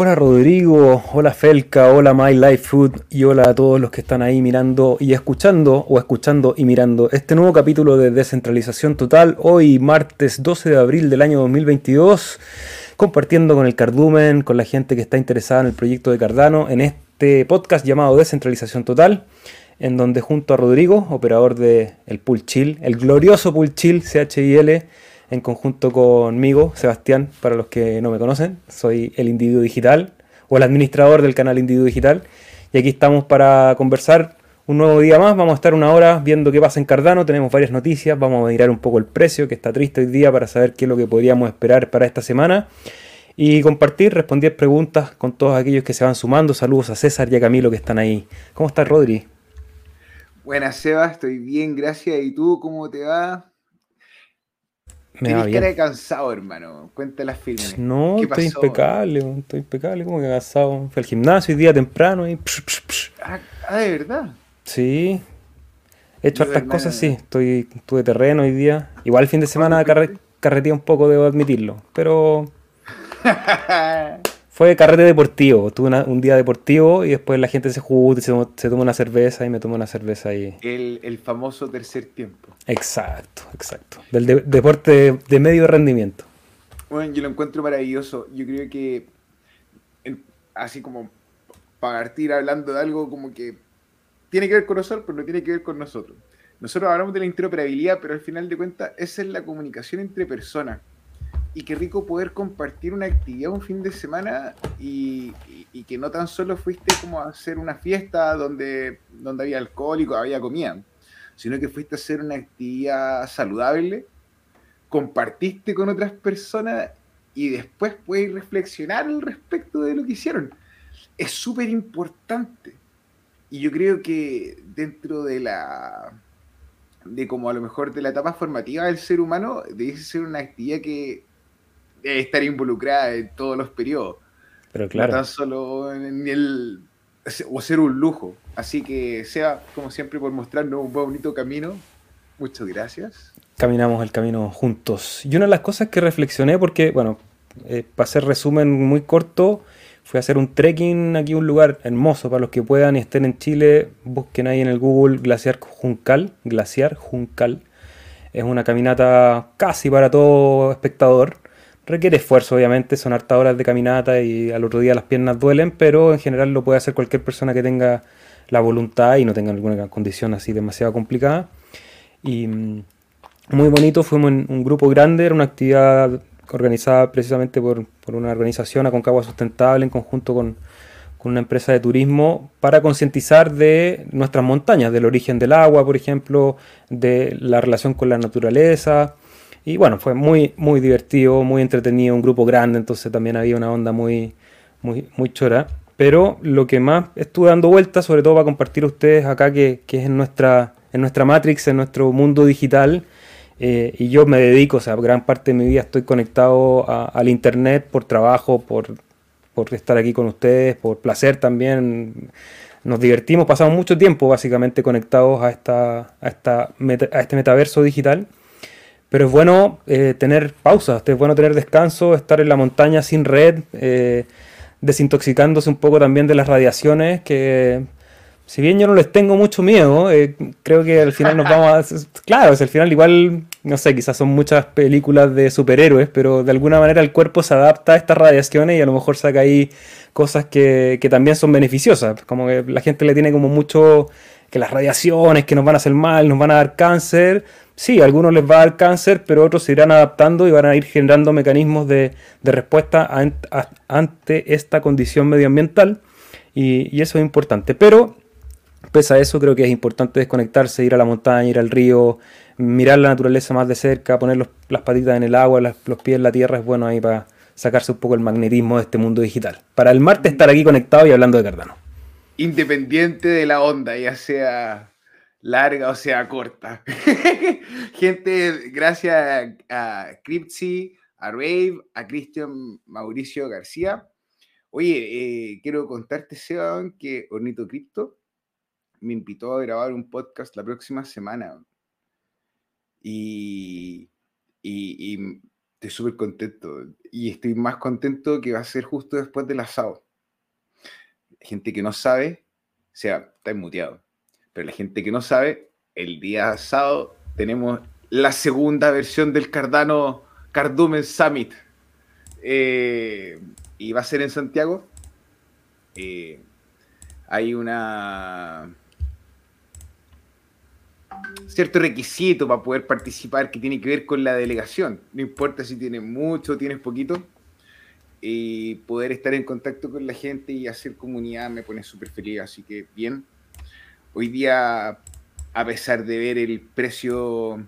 Hola Rodrigo, hola Felca, hola My Life Food. Y hola a todos los que están ahí mirando y escuchando o escuchando y mirando este nuevo capítulo de Descentralización Total, hoy martes 12 de abril del año 2022, compartiendo con el Cardumen, con la gente que está interesada en el proyecto de Cardano, en este podcast llamado Descentralización Total, en donde junto a Rodrigo, operador de el Pool Chill, el glorioso Pool Chill CHIL, en conjunto conmigo, Sebastián, para los que no me conocen. Soy el individuo digital o el administrador del canal Individuo Digital. Y aquí estamos para conversar un nuevo día más. Vamos a estar una hora viendo qué pasa en Cardano. Tenemos varias noticias. Vamos a mirar un poco el precio, que está triste hoy día, para saber qué es lo que podríamos esperar para esta semana. Y compartir, responder preguntas con todos aquellos que se van sumando. Saludos a César y a Camilo que están ahí. ¿Cómo estás, Rodri? Buenas, Seba. Estoy bien, gracias. ¿Y tú cómo te va? Me Tienes bien. cara de cansado, hermano. Cuenta las firmes. No, ¿Qué estoy pasó? impecable, estoy impecable, como que cansado. Fui al gimnasio hoy día temprano y psh, psh, psh. Ah, ah, de verdad. Sí. He hecho hartas cosas, sí. Estoy, tuve terreno hoy día. Igual el fin de semana carre, carreteé un poco, debo admitirlo. Pero fue carrete deportivo. Tuve una- un día deportivo y después la gente se junta y se, tomó- se toma una cerveza y me tomó una cerveza ahí. el, el famoso tercer tiempo. Exacto, exacto. Del de- deporte de, de medio rendimiento. Bueno, yo lo encuentro maravilloso. Yo creo que, en- así como para partir hablando de algo como que tiene que ver con nosotros, pero no tiene que ver con nosotros. Nosotros hablamos de la interoperabilidad, pero al final de cuentas, esa es la comunicación entre personas. Y qué rico poder compartir una actividad un fin de semana y, que no tan solo fuiste como a hacer una fiesta donde, donde había alcohol y había comida, sino que fuiste a hacer una actividad saludable, compartiste con otras personas y después puedes reflexionar al respecto de lo que hicieron. Es súper importante. Y yo creo que dentro de la de como a lo mejor de la etapa formativa del ser humano, debe ser una actividad que estar involucrada en todos los periodos. Pero No claro. tan solo en el o ser un lujo. Así que sea como siempre por mostrarnos un bonito camino. Muchas gracias. caminamos el camino juntos. Y una de las cosas que reflexioné, porque, bueno, eh, para hacer resumen muy corto, fui a hacer un trekking aquí, un lugar hermoso para los que puedan y estén en Chile. Busquen ahí en el Google Glaciar Juncal. Glaciar Juncal. Es una caminata casi para todo espectador. Requiere esfuerzo, obviamente, son hartas horas de caminata y al otro día las piernas duelen, pero en general lo puede hacer cualquier persona que tenga la voluntad y no tenga alguna condición así demasiado complicada. Y mm, muy bonito, fuimos un grupo grande, era una actividad organizada precisamente por, por una organización, Aconcagua Sustentable, en conjunto con, con una empresa de turismo, para concientizar de nuestras montañas, del origen del agua, por ejemplo, de la relación con la naturaleza. Y bueno, fue muy, muy divertido, muy entretenido, un grupo grande, entonces también había una onda muy, muy, muy chora. Pero lo que más estuve dando vueltas, sobre todo para compartir a ustedes acá, que, que es en nuestra, en nuestra Matrix, en nuestro mundo digital, eh, y yo me dedico, o sea, gran parte de mi vida estoy conectado a- al Internet por trabajo, por, por estar aquí con ustedes, por placer también. Nos divertimos, pasamos mucho tiempo básicamente conectados a, esta, a, esta a este metaverso digital. Pero es bueno eh, tener pausas, es bueno tener descanso, estar en la montaña sin red, eh, desintoxicándose un poco también de las radiaciones, que si bien yo no les tengo mucho miedo, eh, creo que al final nos vamos a... Claro, es al final igual, no sé, quizás son muchas películas de superhéroes, pero de alguna manera el cuerpo se adapta a estas radiaciones y a lo mejor saca ahí cosas que, que también son beneficiosas. Como que la gente le tiene como mucho que las radiaciones, que nos van a hacer mal, nos van a dar cáncer. Sí, algunos les va a dar cáncer, pero otros se irán adaptando y van a ir generando mecanismos de, de respuesta ante esta condición medioambiental. Y, eso es importante. Pero Pese a eso, creo que es importante desconectarse, ir a la montaña, ir al río, mirar la naturaleza más de cerca, poner las patitas en el agua, los pies en la tierra, es bueno ahí para sacarse un poco el magnetismo de este mundo digital. Para el martes estar aquí conectado y hablando de Cardano. Independiente de la onda, ya sea larga o sea corta. Gente, gracias a Cripsy, a Rave, a Cristian Mauricio García. Oye, eh, quiero contarte, Seba, que Ornito Cripto me invitó a grabar un podcast la próxima semana. Y, y, y Estoy súper contento y estoy más contento que va a ser justo después del asado. Gente que no sabe, o sea, está muteado, pero la gente que no sabe, el día asado tenemos la segunda versión del Cardano Cardumen Summit. Eh, y va a ser en Santiago. Eh, hay una cierto requisito para poder participar que tiene que ver con la delegación. No importa si tienes mucho o tienes poquito. Y poder estar en contacto con la gente y hacer comunidad me pone súper feliz. Así que bien. Hoy día, a pesar de ver el precio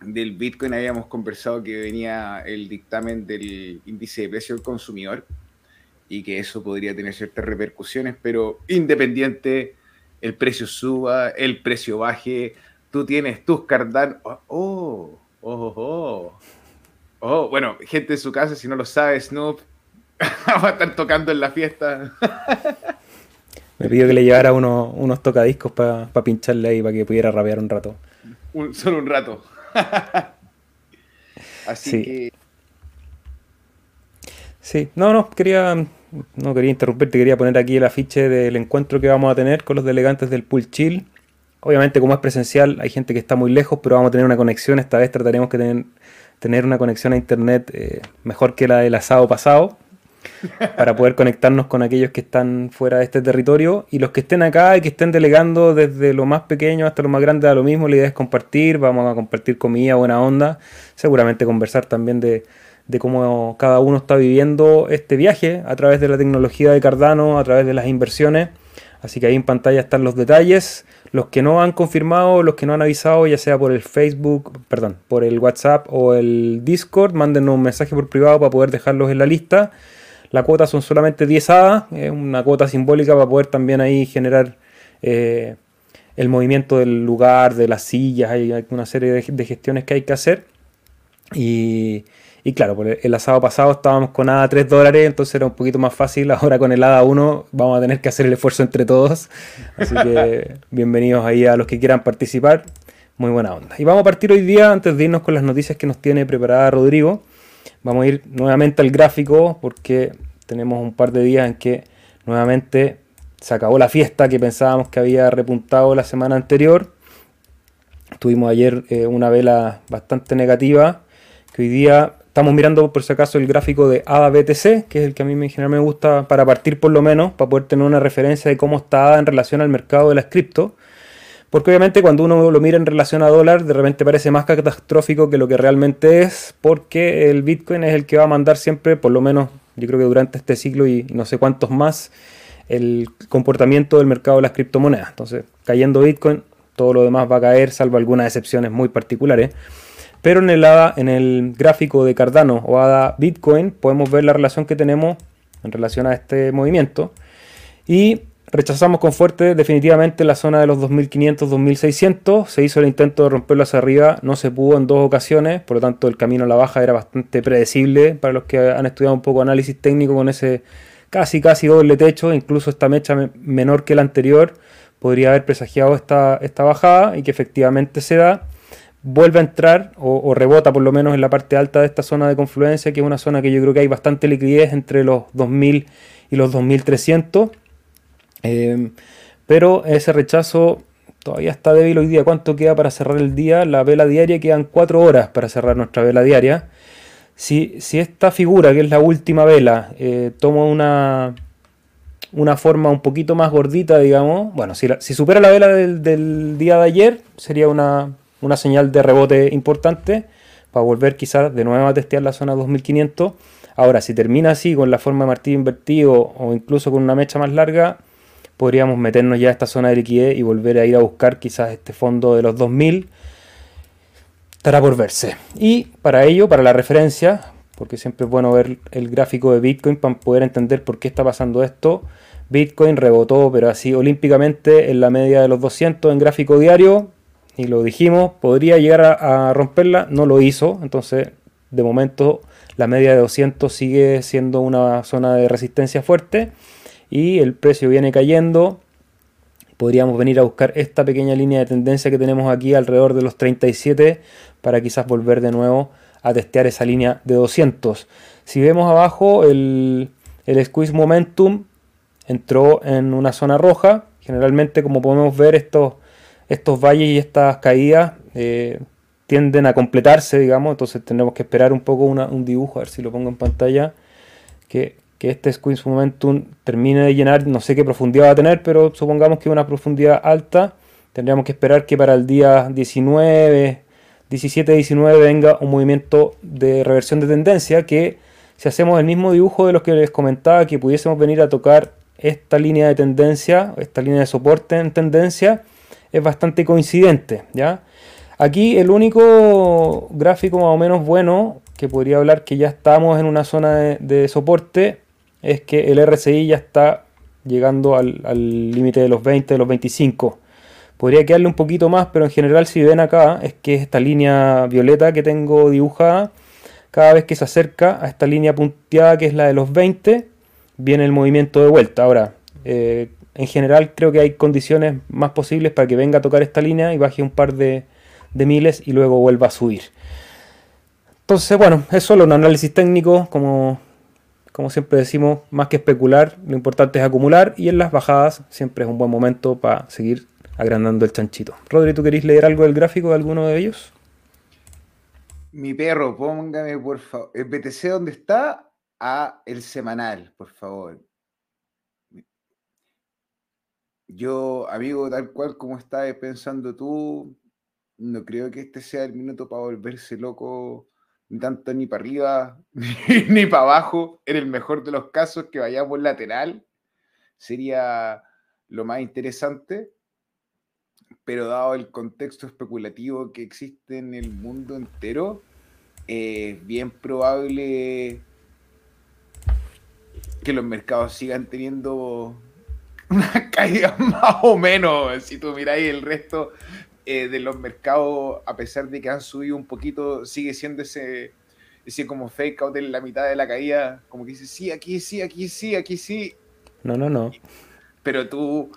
del Bitcoin, habíamos conversado que venía el dictamen del índice de precio del consumidor y que eso podría tener ciertas repercusiones, pero independiente, el precio suba, el precio baje, tú tienes tus Cardano. Oh, oh, oh, oh, oh. bueno, gente de su casa, si no lo sabe, Snoop va a estar tocando en la fiesta. Me pidió que le llevara unos tocadiscos para pincharle ahí, para que pudiera rapear un rato. solo un rato. Así que. Sí, no, no, quería no quería interrumpirte, quería poner aquí el afiche del encuentro que vamos a tener con los delegantes del Pool Chill. Obviamente, como es presencial, hay gente que está muy lejos, pero vamos a tener una conexión. Esta vez trataremos que tener, tener una conexión a internet eh, mejor que la del asado pasado, para poder conectarnos con aquellos que están fuera de este territorio. Y los que estén acá y que estén delegando desde lo más pequeño hasta lo más grande a lo mismo, la idea es compartir. Vamos a compartir comida, buena onda. Seguramente conversar también de de cómo cada uno está viviendo este viaje a través de la tecnología de Cardano, a través de las inversiones. Así que ahí en pantalla están los detalles. Los que no han confirmado, los que no han avisado, ya sea por el Facebook, perdón, por el WhatsApp o el Discord, mándenos un mensaje por privado para poder dejarlos en la lista. La cuota son solamente 10 hadas, es una cuota simbólica para poder también ahí generar eh, el movimiento del lugar, de las sillas, hay una serie de, de gestiones que hay que hacer. Y, y claro, por el asado pasado estábamos con ADA 3 dólares, entonces era un poquito más fácil. Ahora con el ADA 1 vamos a tener que hacer el esfuerzo entre todos. Así que bienvenidos ahí a los que quieran participar. Muy buena onda. Y vamos a partir hoy día, antes de irnos con las noticias que nos tiene preparada Rodrigo. Vamos a ir nuevamente al gráfico porque tenemos un par de días en que nuevamente se acabó la fiesta que pensábamos que había repuntado la semana anterior. Tuvimos ayer eh, una vela bastante negativa que hoy día Estamos mirando por si acaso el gráfico de ADA BTC, que es el que a mí en general me gusta para partir por lo menos, para poder tener una referencia de cómo está ADA en relación al mercado de las cripto. Porque obviamente cuando uno lo mira en relación a dólar, de repente parece más catastrófico que lo que realmente es, porque el Bitcoin es el que va a mandar siempre, por lo menos yo creo que durante este ciclo y no sé cuántos más, el comportamiento del mercado de las criptomonedas. Entonces, cayendo Bitcoin, todo lo demás va a caer, salvo algunas excepciones muy particulares. Pero en el, en el gráfico de Cardano o ADA Bitcoin podemos ver la relación que tenemos en relación a este movimiento. Y rechazamos con fuerte definitivamente la zona de los 2500-2600. Se hizo el intento de romperlo hacia arriba, no se pudo en dos ocasiones, por lo tanto el camino a la baja era bastante predecible para los que han estudiado un poco análisis técnico con ese casi casi doble techo, incluso esta mecha menor que la anterior podría haber presagiado esta, esta bajada y que efectivamente se da vuelve a entrar o, rebota por lo menos en la parte alta de esta zona de confluencia, que es una zona que yo creo que hay bastante liquidez entre los 2000 y los 2300. Eh, pero ese rechazo todavía está débil hoy día. ¿Cuánto queda para cerrar el día? La vela diaria quedan 4 horas para cerrar nuestra vela diaria. Si, si esta figura, que es la última vela, eh, toma una, una forma un poquito más gordita, digamos, bueno, si, supera la vela del día de ayer, sería una, una señal de rebote importante para volver quizás de nuevo a testear la zona 2500. Ahora, si termina así con la forma de martillo invertido o incluso con una mecha más larga, podríamos meternos ya a esta zona de liquidez y volver a ir a buscar quizás este fondo de los 2000. Estará por verse. Y para ello, para la referencia, porque siempre es bueno ver el gráfico de Bitcoin para poder entender por qué está pasando esto. Bitcoin rebotó, pero así olímpicamente en la media de los 200 en gráfico diario, y lo dijimos, podría llegar a, romperla, no lo hizo, entonces de momento la media de 200 sigue siendo una zona de resistencia fuerte y el precio viene cayendo. Podríamos venir a buscar esta pequeña línea de tendencia que tenemos aquí alrededor de los 37 para quizás volver de nuevo a testear esa línea de 200. Si vemos abajo, el, el squeeze momentum entró en una zona roja. Generalmente, como podemos ver, estos, estos valles y estas caídas eh, tienden a completarse, digamos. Entonces tenemos que esperar un poco un dibujo, a ver si lo pongo en pantalla. Que, que este squeeze momentum termine de llenar, no sé qué profundidad va a tener, pero supongamos que una profundidad alta. Tendríamos que esperar que para el día 19, 17-19 venga un movimiento de reversión de tendencia que si hacemos el mismo dibujo de los que les comentaba que pudiésemos venir a tocar esta línea de tendencia, esta línea de soporte en tendencia, es bastante coincidente, ¿ya? Aquí el único gráfico más o menos bueno que podría hablar que ya estamos en una zona de, soporte es que el RSI ya está llegando al límite de los 20, de los 25. Podría quedarle un poquito más, pero en general si ven acá es que esta línea violeta que tengo dibujada, cada vez que se acerca a esta línea punteada que es la de los 20, viene el movimiento de vuelta. Ahora, eh, en general creo que hay condiciones más posibles para que venga a tocar esta línea y baje un par de, miles y luego vuelva a subir. Entonces, bueno, es solo un análisis técnico, como, como siempre decimos, más que especular, lo importante es acumular y en las bajadas siempre es un buen momento para seguir agrandando el chanchito. Rodri, ¿tú querés leer algo del gráfico de alguno de ellos? Mi perro, póngame por favor. El BTC dónde está a el semanal, por favor. Yo, amigo, tal cual como estás pensando tú, no creo que este sea el minuto para volverse loco, ni tanto ni para arriba, ni, para abajo. En el mejor de los casos, que vayamos lateral, sería lo más interesante pero dado el contexto especulativo que existe en el mundo entero, es bien probable que los mercados sigan teniendo una caída más o menos. Si tú miráis el resto eh, de los mercados, a pesar de que han subido un poquito, sigue siendo ese, ese como fake out en la mitad de la caída, como que dice, sí, aquí sí, aquí sí, aquí sí. No, no, no. Pero tú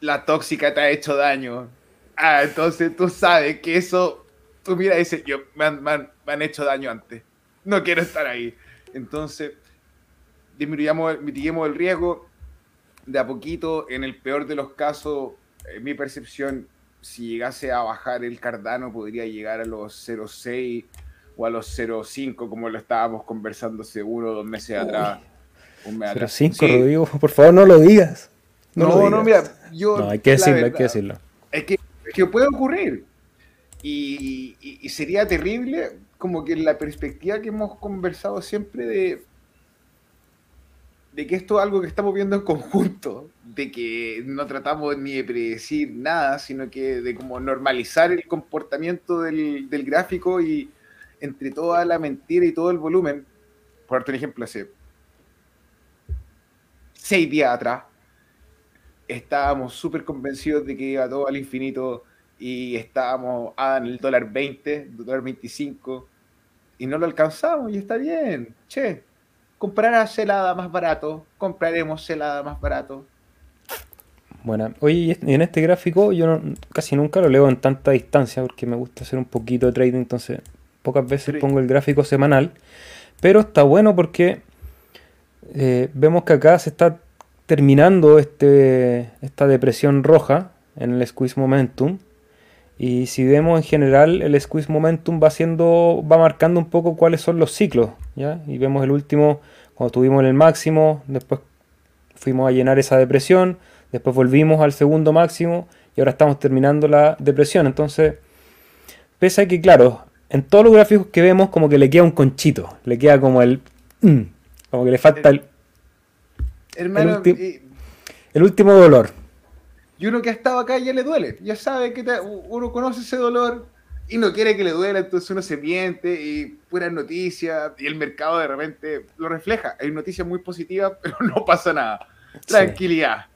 la tóxica te ha hecho daño. Ah, entonces tú sabes que eso, tú mira y dices, yo, me han, hecho daño antes. No quiero estar ahí. Entonces, disminuyamos, mitiguemos el riesgo de a poquito. En el peor de los casos, en mi percepción, si llegase a bajar el Cardano, podría llegar a los 0.6 o a los 0.5, como lo estábamos conversando seguro dos meses atrás. 0.5, Rodrigo, por favor no lo digas. No, no, mira, yo. No, hay que decirlo, hay que decirlo. Es que, que puede ocurrir. Y, sería terrible, como que la perspectiva que hemos conversado siempre de, de que esto es algo que estamos viendo en conjunto, de que no tratamos ni de predecir nada, sino que de como normalizar el comportamiento del, del gráfico y entre toda la mentira y todo el volumen, por darte un ejemplo, hace seis días atrás, estábamos súper convencidos de que iba todo al infinito y estábamos ah, en el dólar 20, dólar 25 y no lo alcanzamos y está bien. Che, comprarás celada más barato, compraremos celada más barato. Bueno, oye, y en este gráfico yo casi nunca lo leo en tanta distancia porque me gusta hacer un poquito de trading, entonces pocas veces pongo el gráfico semanal, pero está bueno porque eh, vemos que acá se está terminando este, esta depresión roja en el squeeze momentum. Y si vemos en general, el squeeze momentum va haciendo, va marcando un poco cuáles son los ciclos. ¿ya? Y vemos el último, cuando tuvimos el máximo, después fuimos a llenar esa depresión, después volvimos al segundo máximo y ahora estamos terminando la depresión. Entonces, pese a que, claro, en todos los gráficos que vemos, como que le queda un conchito, le queda como el. Mm, como que le falta el Hermano, el, último dolor. Y uno que ha estado acá ya le duele, ya sabe que uno conoce ese dolor y no quiere que le duela, entonces uno se miente y puras noticias y el mercado de repente lo refleja. Hay noticias muy positivas, pero no pasa nada. Tranquilidad.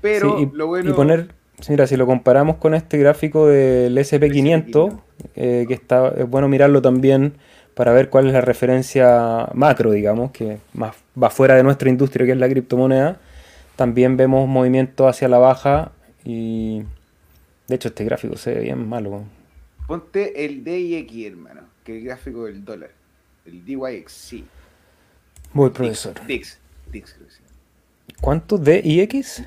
Pero lo bueno... Y poner, mira, si lo comparamos con este gráfico del SP500, eh, que está, es bueno mirarlo también para ver cuál es la referencia macro, digamos, que más va fuera de nuestra industria, que es la criptomoneda. También vemos movimiento hacia la baja y de hecho este gráfico se ve bien malo. Ponte el DXY, hermano. que el gráfico del dólar. El DYXC. Voy, profesor. DIX. DIX, creo que sí. ¿Cuánto? ¿DIX?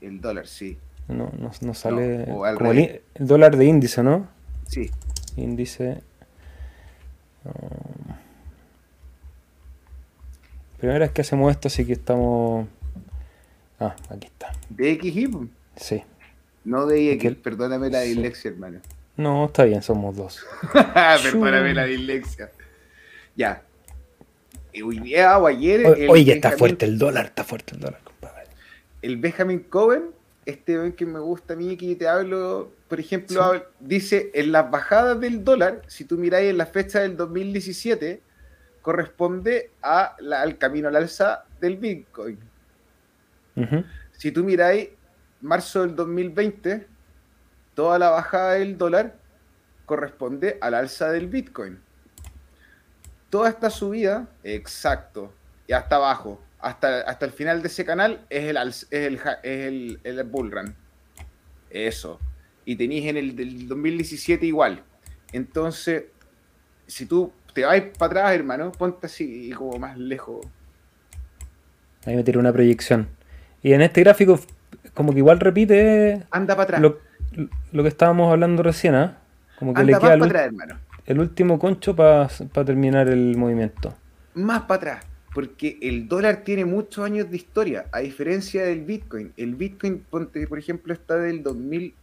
El dólar, sí. No, no, no sale. No, como el, dólar de índice, ¿no? Sí. Índice. um, primera vez que hacemos esto, así que estamos. Ah, aquí está. DXY. Sí. no DX. Aquel- Perdóname la dislexia, hermano. No, está bien, somos dos. Perdóname la dislexia. Ya. Y Hoy día o ayer. El Oye, está Benjamin- fuerte el dólar, está fuerte el dólar, compadre. El Benjamin Cohen, este que me gusta a mí, que te hablo, por ejemplo, Sí. dice en las bajadas del dólar, si tú miráis en la fecha del 2017, corresponde a la- al camino al alza del Bitcoin. Si tú miráis marzo del 2020, toda la bajada del dólar corresponde al alza del Bitcoin. Toda esta subida, exacto, y hasta abajo, hasta, hasta el final de ese canal es el, es el, es el, bull run. Eso. Y tenéis en el del 2017 igual. Entonces, si tú te vas para atrás, hermano, ponte así como más lejos. Ahí me tiré una proyección. Y en este gráfico, como que igual repite Anda para atrás. lo, lo que estábamos hablando recién, ¿ah? Como que Anda le queda el, atrás, hermano. el último concho para terminar el movimiento. más para atrás, porque el dólar tiene muchos años de historia, a diferencia del Bitcoin. El Bitcoin, por ejemplo, está del 2000.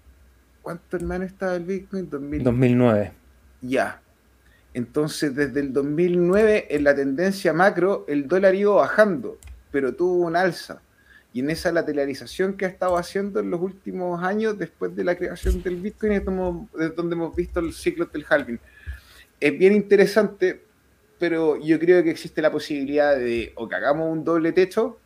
¿Cuánto hermano está el Bitcoin? 2000. 2009. Ya. Entonces, desde el 2009, en la tendencia macro, el dólar iba bajando, pero tuvo un alza. Y en esa lateralización que ha estado haciendo en los últimos años, después de la creación del Bitcoin, es donde hemos visto los ciclos del halving. Es bien interesante, pero yo creo que existe la posibilidad de o que hagamos un doble techo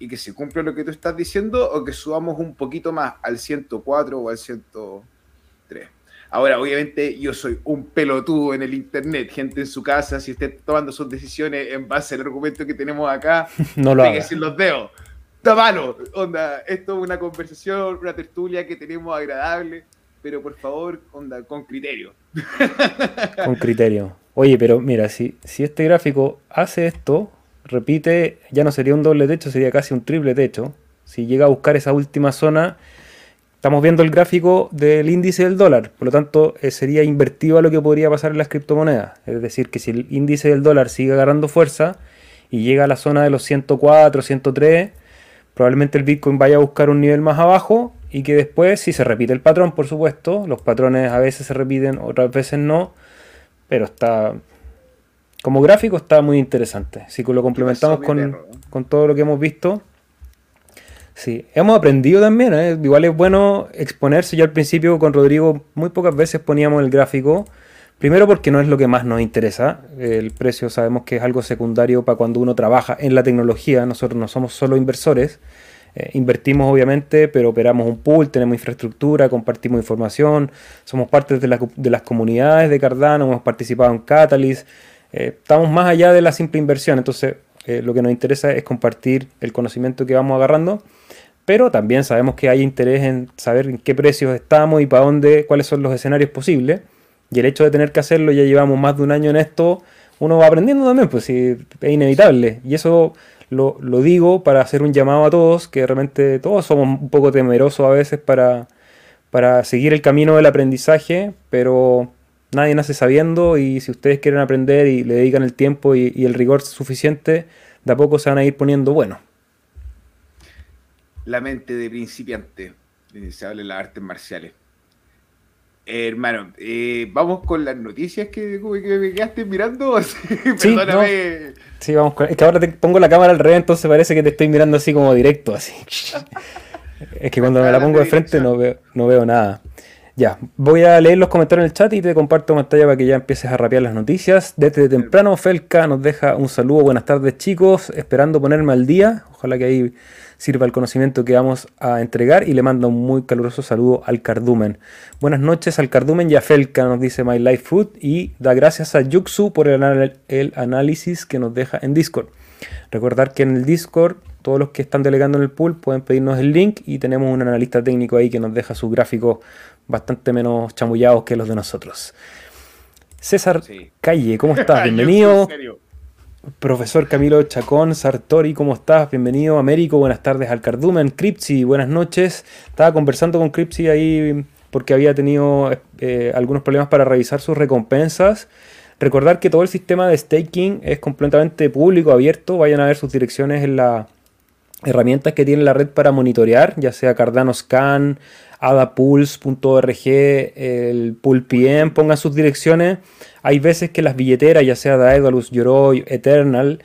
y que se cumpla lo que tú estás diciendo, o que subamos un poquito más al 104 o al 103. Ahora, obviamente, yo soy un pelotudo en el internet, gente en su casa, si esté tomando sus decisiones en base al argumento que tenemos acá, No lo haga. los dedos. Está malo, onda, esto es una conversación, una tertulia que tenemos agradable, pero por favor, onda, con criterio. Con criterio. Oye, pero mira, si, si este gráfico hace esto, repite, ya no sería un doble techo, sería casi un triple techo. Si llega a buscar esa última zona, estamos viendo el gráfico del índice del dólar, por lo tanto eh, sería invertido a lo que podría pasar en las criptomonedas. Es decir, que si el índice del dólar sigue agarrando fuerza y llega a la zona de los 104, 103, probablemente el Bitcoin vaya a buscar un nivel más abajo y que después, si se repite el patrón, por supuesto, los patrones a veces se repiten, otras veces no, pero está, como gráfico está muy interesante. Si lo complementamos con, con todo lo que hemos visto, sí, hemos aprendido también, ¿eh? igual es bueno exponerse, yo al principio con Rodrigo muy pocas veces poníamos el gráfico, Primero porque no es lo que más nos interesa. El precio sabemos que es algo secundario para cuando uno trabaja en la tecnología. Nosotros no somos solo inversores. Eh, invertimos obviamente, pero operamos un pool, tenemos infraestructura, compartimos información, somos parte de, la- de las comunidades de Cardano, hemos participado en Catalyst. Eh, estamos más allá de la simple inversión. Entonces, eh, lo que nos interesa es compartir el conocimiento que vamos agarrando. Pero también sabemos que hay interés en saber en qué precios estamos y para dónde, cuáles son los escenarios posibles. Y el hecho de tener que hacerlo, ya llevamos más de un año en esto, uno va aprendiendo también, pues es inevitable. Y eso lo, lo digo para hacer un llamado a todos, que realmente todos somos un poco temerosos a veces para, para seguir el camino del aprendizaje, pero nadie nace sabiendo y si ustedes quieren aprender y le dedican el tiempo y, el rigor suficiente, de a poco se van a ir poniendo buenos. La mente de principiante, eh, se habla en las artes marciales. Eh, hermano, eh, vamos con las noticias que, que me quedaste mirando. Sí, Perdóname. Sí, vamos con- Es que ahora te pongo la cámara al revés, entonces parece que te estoy mirando así como directo, así. Es que cuando me la pongo de frente no veo, no veo nada. Ya, voy a leer los comentarios en el chat y te comparto pantalla para que ya empieces a rapear las noticias. Desde temprano, Felca nos deja un saludo. Buenas tardes, chicos. Esperando ponerme al día. Ojalá que ahí sirva el conocimiento que vamos a entregar. Y le manda un muy caluroso saludo al Cardumen. Buenas noches al Cardumen y a Felca, nos dice My Life Food. Y da gracias a Yuxu por el, anal- el análisis que nos deja en Discord. Recordar que en el Discord, todos los que están delegando en el pool pueden pedirnos el link y tenemos un analista técnico ahí que nos deja sus gráficos bastante menos chamullados que los de nosotros. César Calle, ¿cómo estás? Bienvenido. Profesor Camilo Chacón, Sartori, ¿cómo estás? Bienvenido. Américo, buenas tardes al Cardumen. Cripsi, buenas noches. Estaba conversando con Cripsi ahí porque había tenido eh, algunos problemas para revisar sus recompensas. Recordar que todo el sistema de staking es completamente público, abierto. Vayan a ver sus direcciones en las herramientas que tiene la red para monitorear, ya sea Cardano Scan, adapulse.org, el PM, pongan sus direcciones. Hay veces que las billeteras, ya sea Daedalus, Yoroi, Eternal,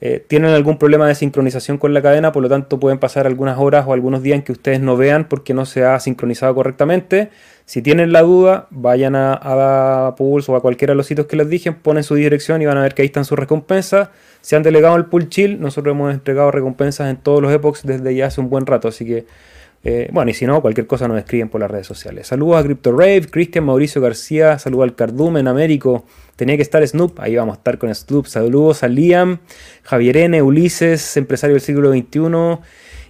eh, tienen algún problema de sincronización con la cadena, por lo tanto pueden pasar algunas horas o algunos días en que ustedes no vean porque no se ha sincronizado correctamente. Si tienen la duda, vayan a, a Pulse o a cualquiera de los sitios que les dije, ponen su dirección y van a ver que ahí están sus recompensas. Se han delegado el Pool Chill, nosotros hemos entregado recompensas en todos los epochs desde ya hace un buen rato, así que eh, bueno, y si no, cualquier cosa nos escriben por las redes sociales. Saludos a CryptoRave, Cristian Mauricio García, saludos al Cardumen, Américo. Tenía que estar Snoop, ahí vamos a estar con Snoop. Saludos a Liam, Javier N, Ulises, empresario del siglo XXI.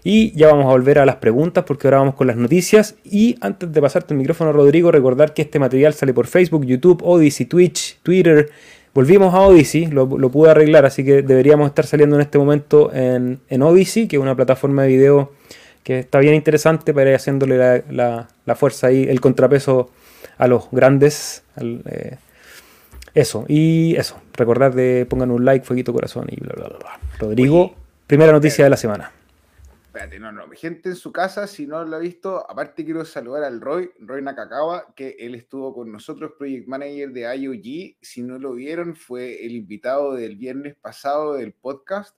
Y ya vamos a volver a las preguntas porque ahora vamos con las noticias. Y antes de pasarte el micrófono, Rodrigo, recordar que este material sale por Facebook, YouTube, Odyssey, Twitch, Twitter. Volvimos a Odyssey, lo, pude arreglar, así que deberíamos estar saliendo en este momento en, en Odyssey, que es una plataforma de video que está bien interesante para ir haciéndole la, fuerza y el contrapeso a los grandes. Eh, eso, y eso, recordar de pongan un like, fueguito, corazón y bla, bla, bla. Rodrigo, primera noticia de la semana. Espérate, no, no, gente en su casa, si no lo ha visto, aparte quiero saludar al Roy, Roy Nakakawa, que él estuvo con nosotros, Project Manager de IOG, si no lo vieron, fue el invitado del viernes pasado del podcast,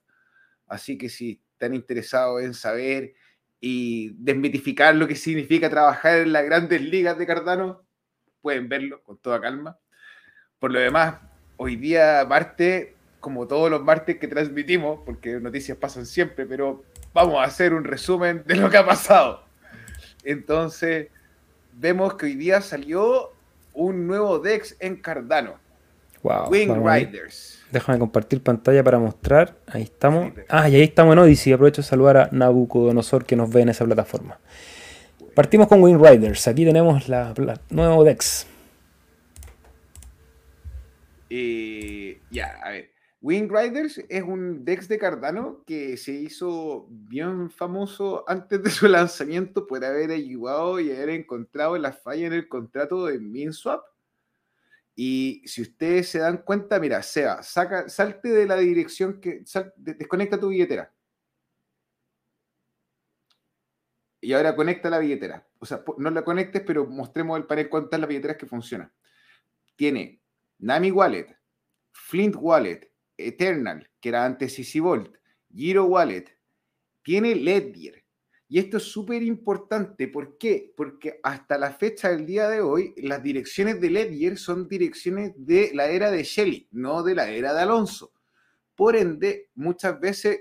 así que si están interesados en saber y desmitificar lo que significa trabajar en las grandes ligas de Cardano, pueden verlo con toda calma. Por lo demás, hoy día martes, como todos los martes que transmitimos, porque noticias pasan siempre, pero vamos a hacer un resumen de lo que ha pasado. Entonces, vemos que hoy día salió un nuevo DEX en Cardano. Wow, Wing Riders. Déjame compartir pantalla para mostrar. Ahí estamos. Ah, y ahí estamos en Odyssey. Aprovecho de saludar a Nabucodonosor que nos ve en esa plataforma. Partimos con Wing Riders. Aquí tenemos la, nuevo Dex. Eh, ya, a ver. Wing Riders es un Dex de Cardano que se hizo bien famoso antes de su lanzamiento por haber ayudado y haber encontrado la falla en el contrato de MinSwap y si ustedes se dan cuenta, mira, Seba, saca, salte de la dirección que. desconecta tu billetera. Y ahora conecta la billetera. O sea, no la conectes, pero mostremos el panel cuántas las billeteras que funcionan. Tiene Nami Wallet, Flint Wallet, Eternal, que era antes Easy Vault, Giro Wallet, tiene Ledger, y esto es súper importante. ¿Por qué? Porque hasta la fecha del día de hoy, las direcciones de Ledger son direcciones de la era de Shelley, no de la era de Alonso. Por ende, muchas veces,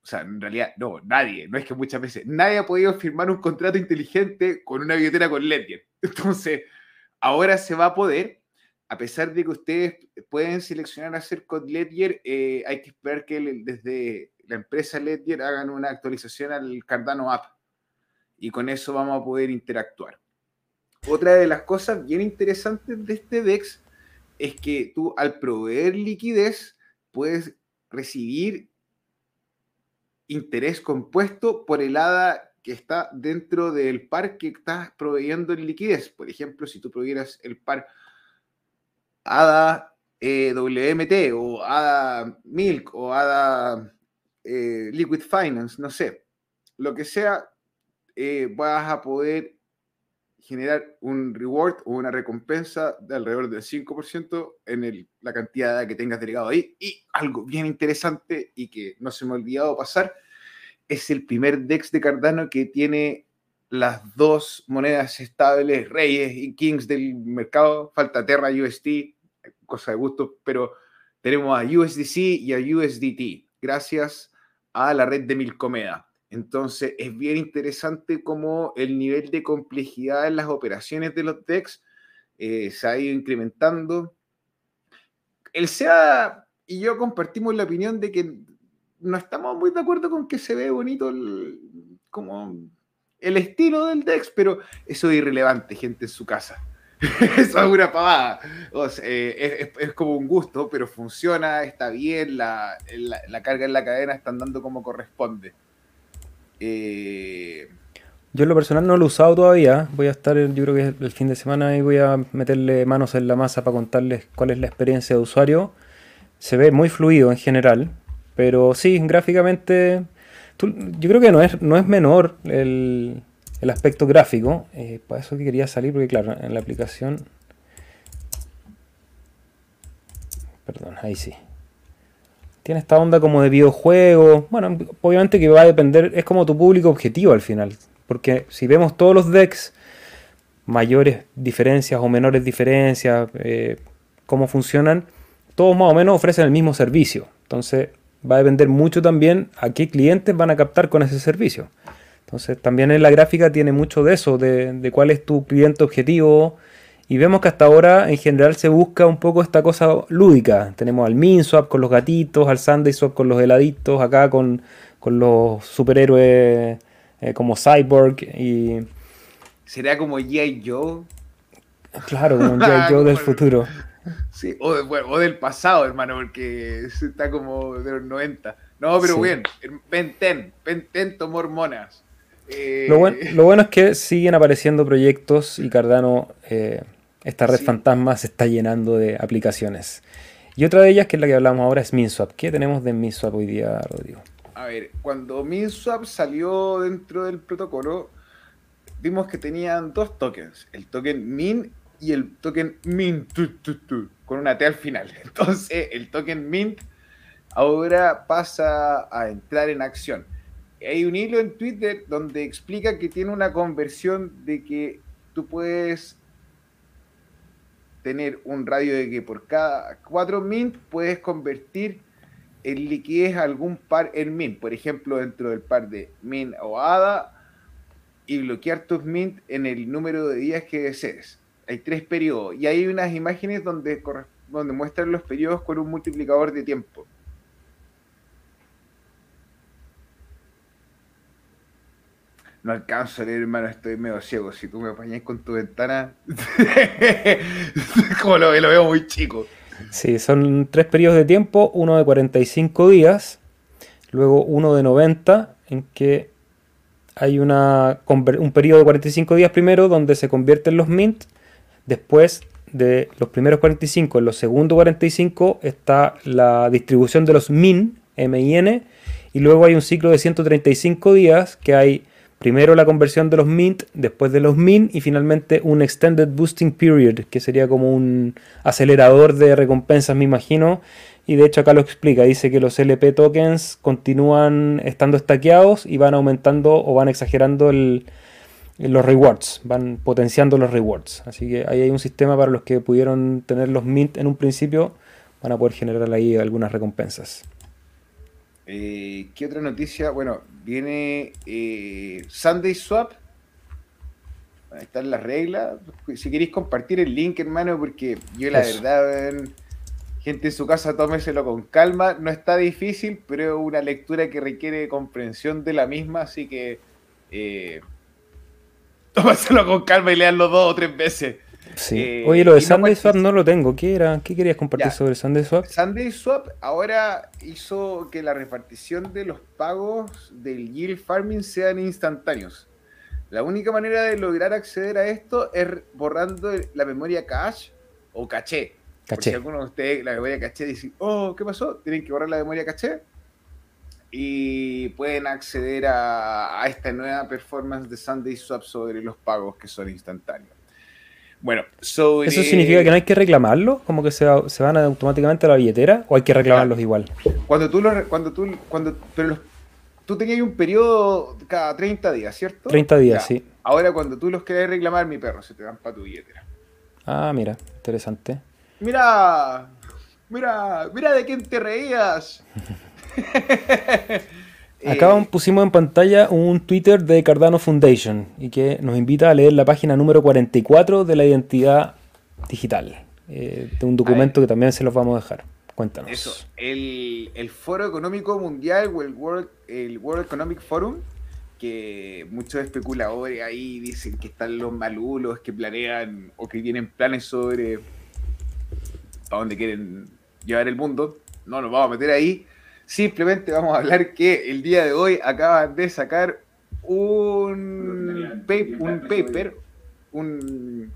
o sea, en realidad, no, nadie, no es que muchas veces, nadie ha podido firmar un contrato inteligente con una billetera con Ledger. Entonces, ahora se va a poder, a pesar de que ustedes pueden seleccionar hacer con Ledger, eh, hay que esperar que desde la empresa Ledger hagan una actualización al Cardano App y con eso vamos a poder interactuar. Otra de las cosas bien interesantes de este DEX es que tú al proveer liquidez puedes recibir interés compuesto por el ADA que está dentro del par que estás proveyendo en liquidez. Por ejemplo, si tú provieras el par ADA eh, WMT o ADA Milk o ADA eh, Liquid Finance, no sé, lo que sea, eh, vas a poder generar un reward o una recompensa de alrededor del 5% en la cantidad que tengas delegado ahí. Y algo bien interesante y que no se me ha olvidado pasar, es el primer DEX de Cardano que tiene las dos monedas estables, reyes y kings del mercado. Falta Terra USD, cosa de gusto, pero tenemos a USDC y a USDT. Gracias a la red de Milcomeda. Entonces es bien interesante cómo el nivel de complejidad en las operaciones de los DEX eh, se ha ido incrementando. El SEA y yo compartimos la opinión de que no estamos muy de acuerdo con que se ve bonito el, como el estilo del DEX, pero eso es irrelevante, gente en su casa. Eso es una pavada. Eh, es, como un gusto, pero funciona, está bien, la, carga en la cadena está andando como corresponde. Eh, yo en lo personal no lo he usado todavía. Voy a estar, yo creo que el fin de semana y voy a meterle manos en la masa para contarles cuál es la experiencia de usuario. Se ve muy fluido en general, pero sí, gráficamente, yo creo que no es, no es menor el, el aspecto gráfico. Eh, para eso que quería salir, porque claro, en la aplicación... Perdón, ahí sí. Tiene esta onda como de videojuego. Bueno, obviamente que va a depender, es como tu público objetivo al final. Porque si vemos todos los decks, mayores diferencias o menores diferencias, eh, cómo funcionan, todos más o menos ofrecen el mismo servicio. Entonces va a depender mucho también a qué clientes van a captar con ese servicio. Entonces también en la gráfica tiene mucho de eso, de, cuál es tu cliente objetivo. Y vemos que hasta ahora en general se busca un poco esta cosa lúdica. Tenemos al MinSwap con los gatitos, al SundaySwap con los heladitos, acá con, con los superhéroes eh, como Cyborg y... ¿Será como J. Joe? Claro, como J. Joe del futuro. Sí, o, del pasado, hermano, porque está como de los 90. No, pero bien, Penten, Penten tomó hormonas. Eh, lo, bueno, es que siguen apareciendo proyectos y Cardano, eh, esta red fantasma, se está llenando de aplicaciones. Y otra de ellas, que es la que hablamos ahora, es MinSwap. ¿Qué tenemos de MinSwap hoy día, Rodrigo? a ver, cuando MinSwap salió dentro del protocolo, vimos que tenían dos tokens, el token Min y el token Mint, con una T al final. Entonces, el token Mint ahora pasa a entrar en acción. Hay un hilo en Twitter donde explica que tiene una conversión de que tú puedes tener un radio de que por cada cuatro mint puedes convertir en liquidez algún par en mint, por ejemplo, dentro del par de mint o ADA, y bloquear tus mint en el número de días que desees. Hay tres periodos y hay unas imágenes donde, donde muestran los periodos con un multiplicador de tiempo. No alcanzo a leer, hermano, estoy medio ciego. Si tú me apañas con tu ventana, como lo, veo muy chico. Sí, son tres periodos de tiempo, uno de 45 días, luego uno de 90, en que hay una, un periodo de 45 días primero donde se convierten los mint, después de los primeros 45, en los segundos 45 está la distribución de los min, M-I-N, y luego hay un ciclo de 135 días que hay Primero la conversión de los mint, después de los min y finalmente un extended boosting period, que sería como un acelerador de recompensas, me imagino. Y de hecho acá lo explica, dice que los LP tokens continúan estando estaqueados y van aumentando o van exagerando los rewards, van potenciando los rewards. Así que ahí hay un sistema para los que pudieron tener los mint en un principio, van a poder generar ahí algunas recompensas. Eh, ¿Qué otra noticia? Bueno, viene eh, Sunday Swap. Ahí están las reglas. Si queréis compartir el link, hermano, porque yo la verdad, gente en su casa, tómeselo con calma. No está difícil, pero es una lectura que requiere comprensión de la misma, así que eh, tómaselo con calma y leanlo dos o tres veces. Sí. Eh, Oye, lo de Sunday Swap no lo tengo. ¿Qué era? ¿Qué querías compartir sobre Sunday Swap? Sunday Swap ahora hizo que la repartición de los pagos del yield farming sean instantáneos. La única manera de lograr acceder a esto es borrando la memoria cache o caché. Caché. si alguno de ustedes la memoria caché dice, oh, ¿qué pasó? Tienen que borrar la memoria caché y pueden acceder a, a esta nueva performance de Sunday Swap sobre los pagos que son instantáneos. Bueno, ¿Eso significa que no hay que reclamarlo? ¿Como que se, van automáticamente a la billetera? ¿O hay que reclamarlos igual? Cuando tú, lo, cuando tú, cuando, pero tú tenías un periodo cada 30 días, ¿cierto? 30 días, sí. Ahora cuando tú los querés reclamar, mi perro, se te van para tu billetera. Ah, mira, interesante. Mira, mira, mira de quién te reías. Acá eh, pusimos en pantalla un Twitter de Cardano Foundation y que nos invita a leer la página número 44 de la identidad digital, eh, de un documento que también se los vamos a dejar. Cuéntanos. Eso, el, Foro Económico Mundial o el World, el World Economic Forum, que muchos especuladores ahí dicen que están los malulos que planean o que tienen planes sobre para dónde quieren llevar el mundo. No nos vamos a meter ahí. Simplemente vamos a hablar que el día de hoy acaban de sacar un, un paper, un,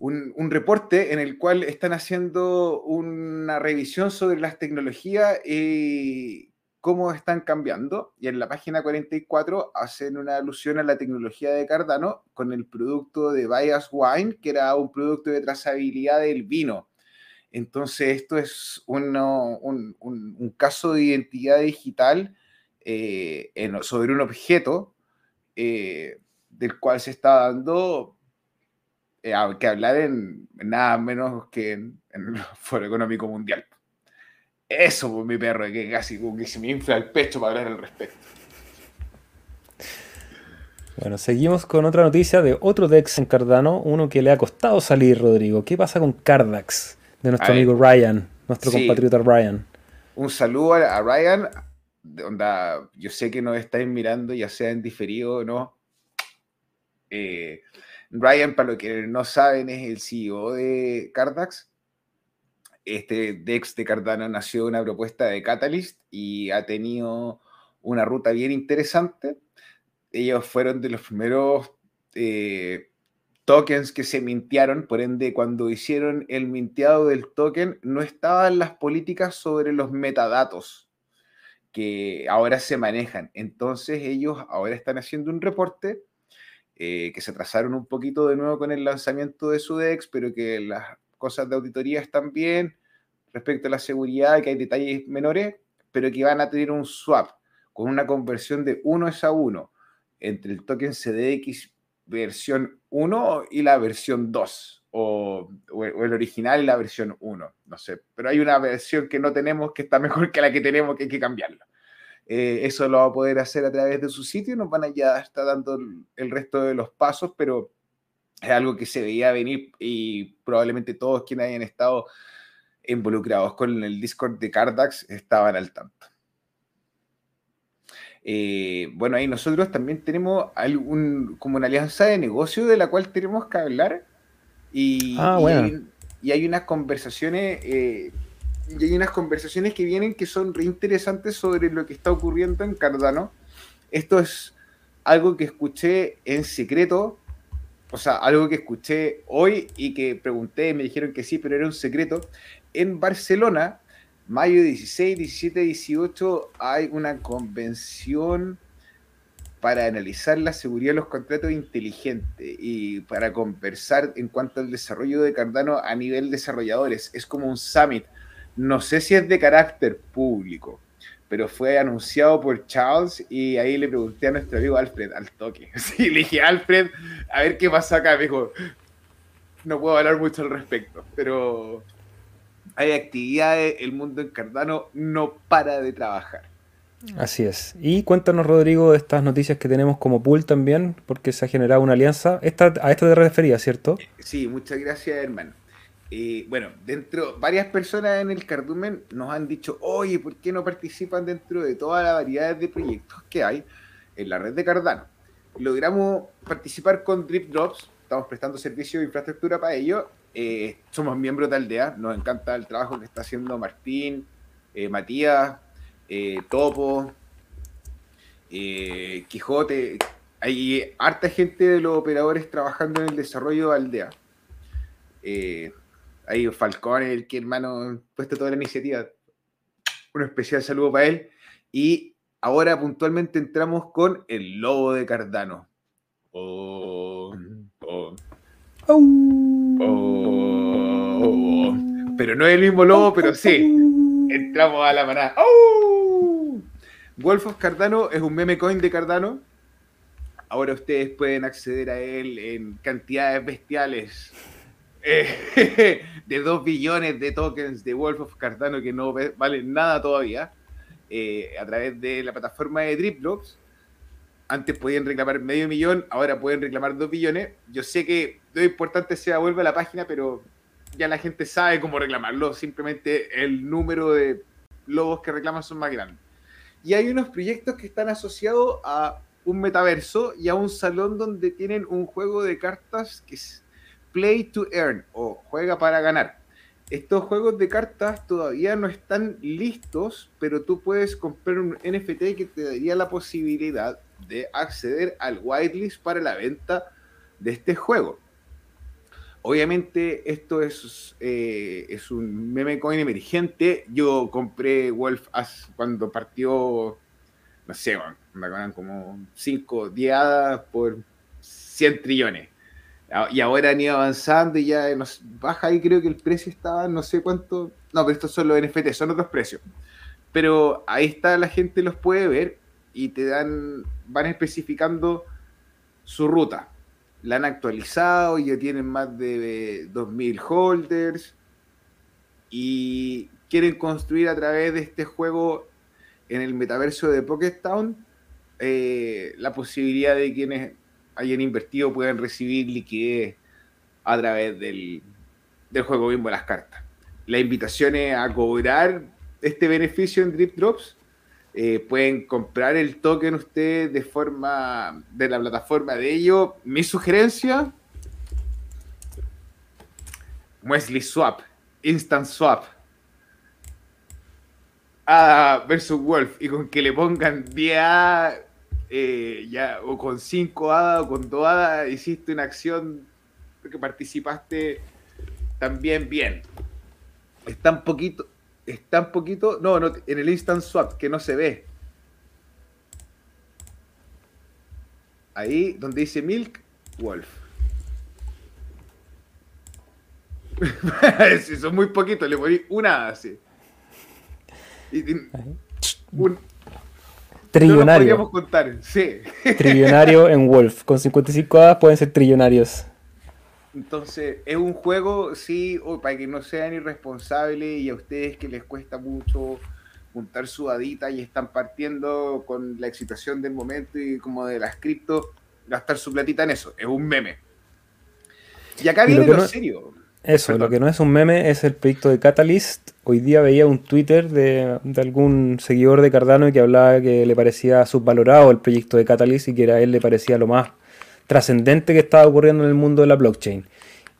un, reporte en el cual están haciendo una revisión sobre las tecnologías y cómo están cambiando. Y en la página 44 hacen una alusión a la tecnología de Cardano con el producto de Bias Wine, que era un producto de trazabilidad del vino. Entonces, esto es un, un, caso de identidad digital eh, sobre un objeto eh, del cual se está dando eh, que hablar en, nada menos que en, el Foro Económico Mundial. Eso, pues, mi perro, que casi como que se me infla el pecho para hablar al respecto. Bueno, seguimos con otra noticia de otro DEX en Cardano, uno que le ha costado salir, Rodrigo. ¿Qué pasa con Cardax? De nuestro amigo Ryan, nuestro compatriota Ryan. Un saludo a Ryan, onda, yo sé que nos estáis mirando, ya sea en diferido o no. Eh, Ryan, para lo que no saben, es el CEO de Cardax. Este DEX de Cardano nació una propuesta de Catalyst y ha tenido una ruta bien interesante. Ellos fueron de los primeros eh, tokens que se mintearon, por ende, cuando hicieron el minteado del token, no estaban las políticas sobre los metadatos que ahora se manejan. Entonces ellos ahora están haciendo un reporte eh, que se atrasaron un poquito de nuevo con el lanzamiento de su DEX, pero que las cosas de auditoría están bien respecto a la seguridad, que hay detalles menores, pero que van a tener un swap con una conversión de 1 es a 1 entre el token CDX versión 1 y la versión 2, o, o, el original y la versión 1, no sé, pero hay una versión que no tenemos que está mejor que la que tenemos que hay que cambiarla. Eh, eso lo va a poder hacer a través de su sitio, nos van a ya estar dando el, resto de los pasos, pero es algo que se veía venir y probablemente todos quienes hayan estado involucrados con el Discord de Cardax estaban al tanto. Eh, bueno, ahí nosotros también tenemos algún, como una alianza de negocio de la cual tenemos que hablar y, ah, y, hay, unas conversaciones eh, y hay unas conversaciones que vienen que son reinteresantes sobre lo que está ocurriendo en Cardano. Esto es algo que escuché en secreto, o sea, algo que escuché hoy y que pregunté y me dijeron que sí, pero era un secreto. En Barcelona, mayo 16, 17, 18, hay una convención para analizar la seguridad de los contratos inteligentes y para conversar en cuanto al desarrollo de Cardano a nivel desarrolladores. Es como un summit no sé si es de carácter público, pero fue anunciado por Charles y ahí le pregunté a nuestro amigo Alfred al toque. Sí, le dije, Alfred, a ver qué pasa acá. Me dijo, no puedo hablar mucho al respecto, pero hay actividades, el mundo en Cardano no para de trabajar. Así es. Y cuéntanos, Rodrigo, de estas noticias que tenemos como pool también, porque se ha generado una alianza. Esta, a esto te refería, ¿cierto? Sí, muchas gracias, hermano bueno, dentro, varias personas en el cardumen nos han dicho, oye, ¿por qué no participan dentro de todas las variedades de proyectos que hay en la red de Cardano? Logramos participar con Drip Drops, estamos prestando servicio de infraestructura para ello, eh, somos miembros de Aldea, nos encanta el trabajo que está haciendo Martín, eh, Matías, eh, Topo, Quijote, hay harta gente de los operadores trabajando en el desarrollo de Aldea. Ahí Falcón, el que hermano puesto toda la iniciativa. Un especial saludo para él. Y ahora puntualmente entramos con el lobo de Cardano. Oh. Oh, pero no es el mismo lobo, pero sí. Entramos a la manada. Wolf of Cardano es un meme coin de Cardano. Ahora ustedes pueden acceder a él en cantidades bestiales. Eh, de 2 billones de tokens de Wolf of Cardano que no valen nada todavía, eh, a través de la plataforma de Driplox. Antes podían reclamar medio millón, ahora pueden reclamar 2 billones. Yo sé que lo importante sea vuelve a la página, pero ya la gente sabe cómo reclamarlo. Simplemente el número de lobos que reclaman son más grandes. Y hay unos proyectos que están asociados a un metaverso y a un salón donde tienen un juego de cartas que es Play to Earn o Juega para ganar. Estos juegos de cartas todavía no están listos, pero tú puedes comprar un NFT que te daría la posibilidad de acceder al whitelist para la venta de este juego. Obviamente esto es, eh, es un meme coin emergente. Yo compré Wolf As cuando partió, no sé, como 5 diadas por 100 trillones. Y ahora han ido avanzando y ya nos baja ahí creo que el precio estaba no sé cuánto. No, pero estos son los NFT, son otros precios. Pero ahí está, la gente los puede ver y te dan, van especificando su ruta la han actualizado, ya tienen más de 2.000 holders y quieren construir a través de este juego en el metaverso de Pocket Town eh, la posibilidad de quienes hayan invertido puedan recibir liquidez a través del, del juego mismo de las cartas. La invitación es a cobrar este beneficio en Drip Drops eh, pueden comprar el token ustedes de forma de la plataforma de ellos. Mi sugerencia, Wesley Swap, Instant Swap. Ada versus Wolf y con que le pongan 10 eh, ya, o con 5 hadas o con 2 hadas, hiciste una acción que participaste también bien. Está un poquito, está un poquito. No, no, en el instant swap, que no se ve. Ahí donde dice Milk, Wolf. si son muy poquitos, le poní una así. un, trillonario. No contar, sí. Trillonario en Wolf. Con 55 hadas pueden ser trillonarios. Entonces, es un juego, sí, para que no sean irresponsables y a ustedes que les cuesta mucho juntar su adita y están partiendo con la excitación del momento y como de las cripto, gastar su platita en eso. Es un meme. Y acá viene lo, serio. Eso, lo que no es un meme es el proyecto de Catalyst. Hoy día veía un Twitter de, de, algún seguidor de Cardano que hablaba que le parecía subvalorado el proyecto de Catalyst y que a él le parecía lo más trascendente que estaba ocurriendo en el mundo de la blockchain.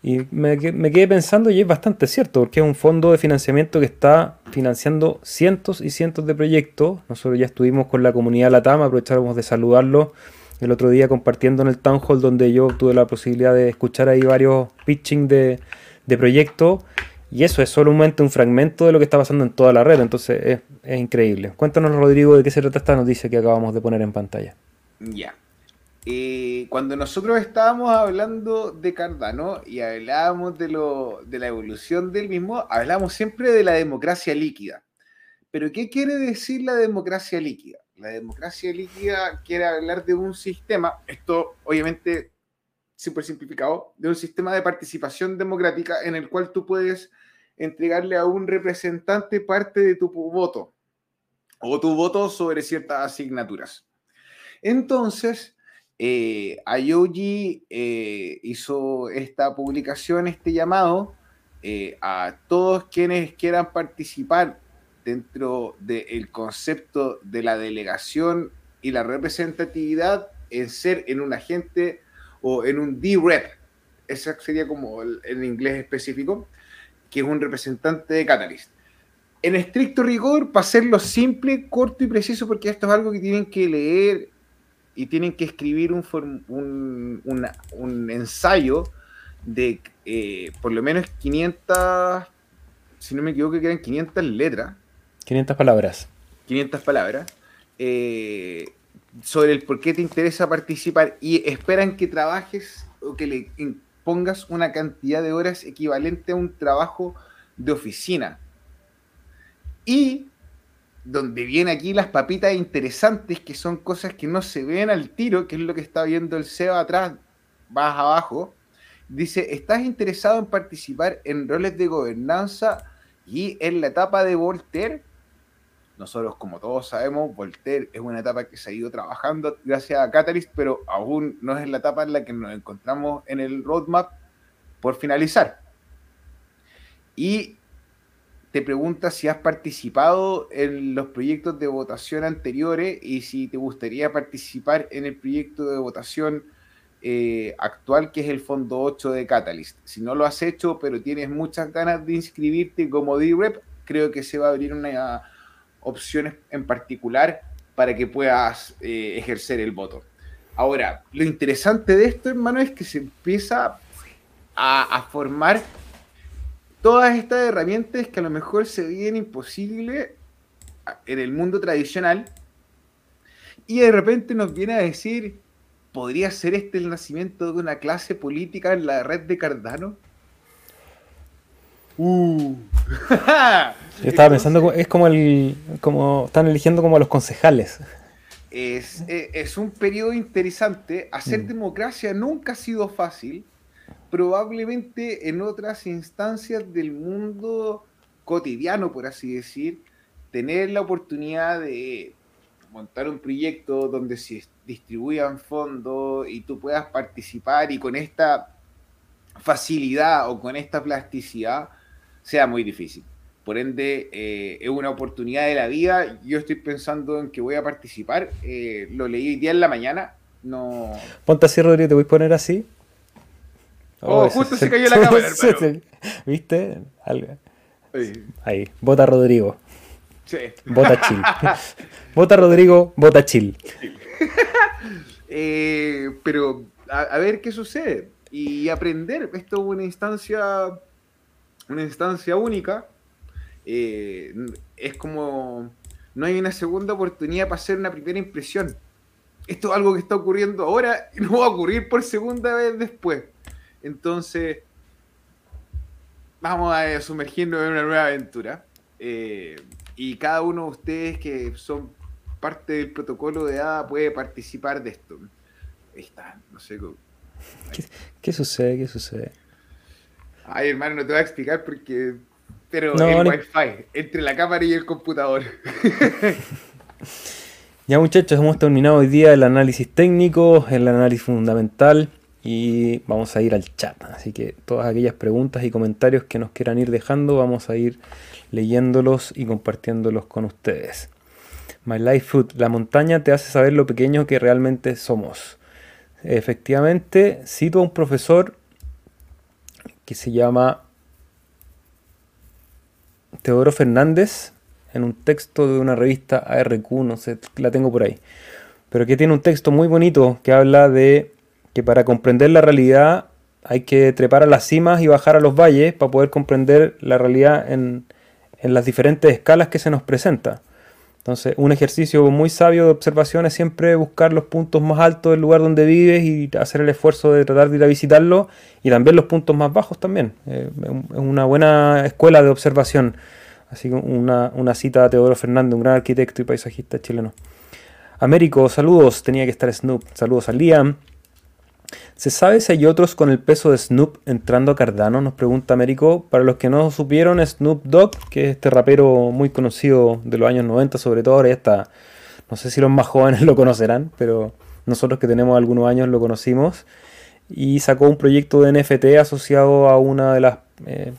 Y me, quedé pensando y es bastante cierto, porque es un fondo de financiamiento que está financiando cientos y cientos de proyectos. Nosotros ya estuvimos con la comunidad Latam, aprovechamos de saludarlo el otro día compartiendo en el town hall donde yo tuve la posibilidad de escuchar ahí varios pitching de, de proyectos. Y eso es solamente un fragmento de lo que está pasando en toda la red, entonces es, es increíble. Cuéntanos, Rodrigo, de qué se trata esta noticia que acabamos de poner en pantalla. Ya. Eh, cuando nosotros estábamos hablando de Cardano y hablábamos de, lo, de la evolución del mismo, hablamos siempre de la democracia líquida. Pero ¿qué quiere decir la democracia líquida? La democracia líquida quiere hablar de un sistema, esto obviamente súper simplificado, de un sistema de participación democrática en el cual tú puedes entregarle a un representante parte de tu voto o tu voto sobre ciertas asignaturas. Entonces, eh, eh, hizo esta publicación, este llamado eh, a todos quienes quieran participar dentro del concepto de la delegación y la representatividad en ser en un agente o en un D-Rep. Ese sería como en inglés específico, que es un representante de Catalyst. En estricto rigor, para hacerlo simple, corto y preciso, porque esto es algo que tienen que leer y tienen que escribir un, un, ensayo de eh, por lo menos 500, si no me equivoco, que eran 500 letras. 500 palabras. 500 palabras. Eh, sobre el por qué te interesa participar y esperan que trabajes o que le pongas una cantidad de horas equivalente a un trabajo de oficina. Y donde vienen aquí las papitas interesantes, que son cosas que no se ven al tiro, que es lo que está viendo el CEO atrás, más abajo. Dice, ¿estás interesado en participar en roles de gobernanza y en la etapa de Voltaire? Nosotros, como todos sabemos, Voltaire es una etapa que se ha ido trabajando gracias a Catalyst, pero aún no es la etapa en la que nos encontramos en el roadmap por finalizar. Y te pregunta si has participado en los proyectos de votación anteriores y si te gustaría participar en el proyecto de votación eh, actual que es el Fondo 8 de Catalyst. Si no lo has hecho, pero tienes muchas ganas de inscribirte como D-Rep, creo que se va a abrir una opción en particular para que puedas eh, ejercer el voto. Ahora, lo interesante de esto, hermano, es que se empieza a, a formar todas estas herramientas que a lo mejor se veían imposibles en el mundo tradicional y de repente nos viene a decir, ¿podría ser este el nacimiento de una clase política en la red de Cardano? Uh. Yo estaba pensando, es como el, como están eligiendo como a los concejales. Es, es, un periodo interesante. Hacer mm. democracia nunca ha sido fácil probablemente en otras instancias del mundo cotidiano, por así decir, tener la oportunidad de montar un proyecto donde se distribuyan fondos y tú puedas participar y con esta facilidad o con esta plasticidad sea muy difícil. Por ende, eh, es una oportunidad de la vida. Yo estoy pensando en que voy a participar. Eh, lo leí hoy día en la mañana. No... Ponte así, Rodrigo, te voy a poner así. Oh, oh justo se, cayó la cámara, ¿Viste? Ahí, vota Rodrigo. Sí. Vota chill. vota Rodrigo, vota chill. Eh, pero a, ver qué sucede y aprender. Esto es una instancia, una instancia única. Eh, es como no hay una segunda oportunidad para hacer una primera impresión. Esto es algo que está ocurriendo ahora y no va a ocurrir por segunda vez después. Entonces, vamos a sumergirnos en una nueva aventura. Eh, y cada uno de ustedes que son parte del protocolo de ADA puede participar de esto. Ahí está, no sé. ¿Qué, sucede? ¿Qué sucede? Ay, hermano, no te voy a explicar porque. Pero el Wi-Fi, entre la cámara y el computador. ya, muchachos, hemos terminado hoy día el análisis técnico, el análisis fundamental y vamos a ir al chat. Así que todas aquellas preguntas y comentarios que nos quieran ir dejando, vamos a ir leyéndolos y compartiéndolos con ustedes. My Life Food, la montaña te hace saber lo pequeño que realmente somos. Efectivamente, cito a un profesor que se llama Teodoro Fernández en un texto de una revista ARQ, no sé, la tengo por ahí, pero que tiene un texto muy bonito que habla de que para comprender la realidad hay que trepar a las cimas y bajar a los valles para poder comprender la realidad en, las diferentes escalas que se nos presenta. Entonces, un ejercicio muy sabio de observación es siempre buscar los puntos más altos del lugar donde vives y hacer el esfuerzo de tratar de ir a visitarlo y también los puntos más bajos también. Eh, es una buena escuela de observación. Así que una, una cita de Teodoro Fernández, un gran arquitecto y paisajista chileno. Américo, saludos. Tenía que estar Snoop. Saludos a Liam. ¿Se sabe si hay otros con el peso de Snoop entrando a Cardano? Nos pregunta Américo. Para los que no supieron, Snoop Dogg, que es este rapero muy conocido de los años 90, sobre todo ahora ya está. No sé si los más jóvenes lo conocerán, pero nosotros que tenemos algunos años lo conocimos. Y sacó un proyecto de NFT asociado a una de las eh,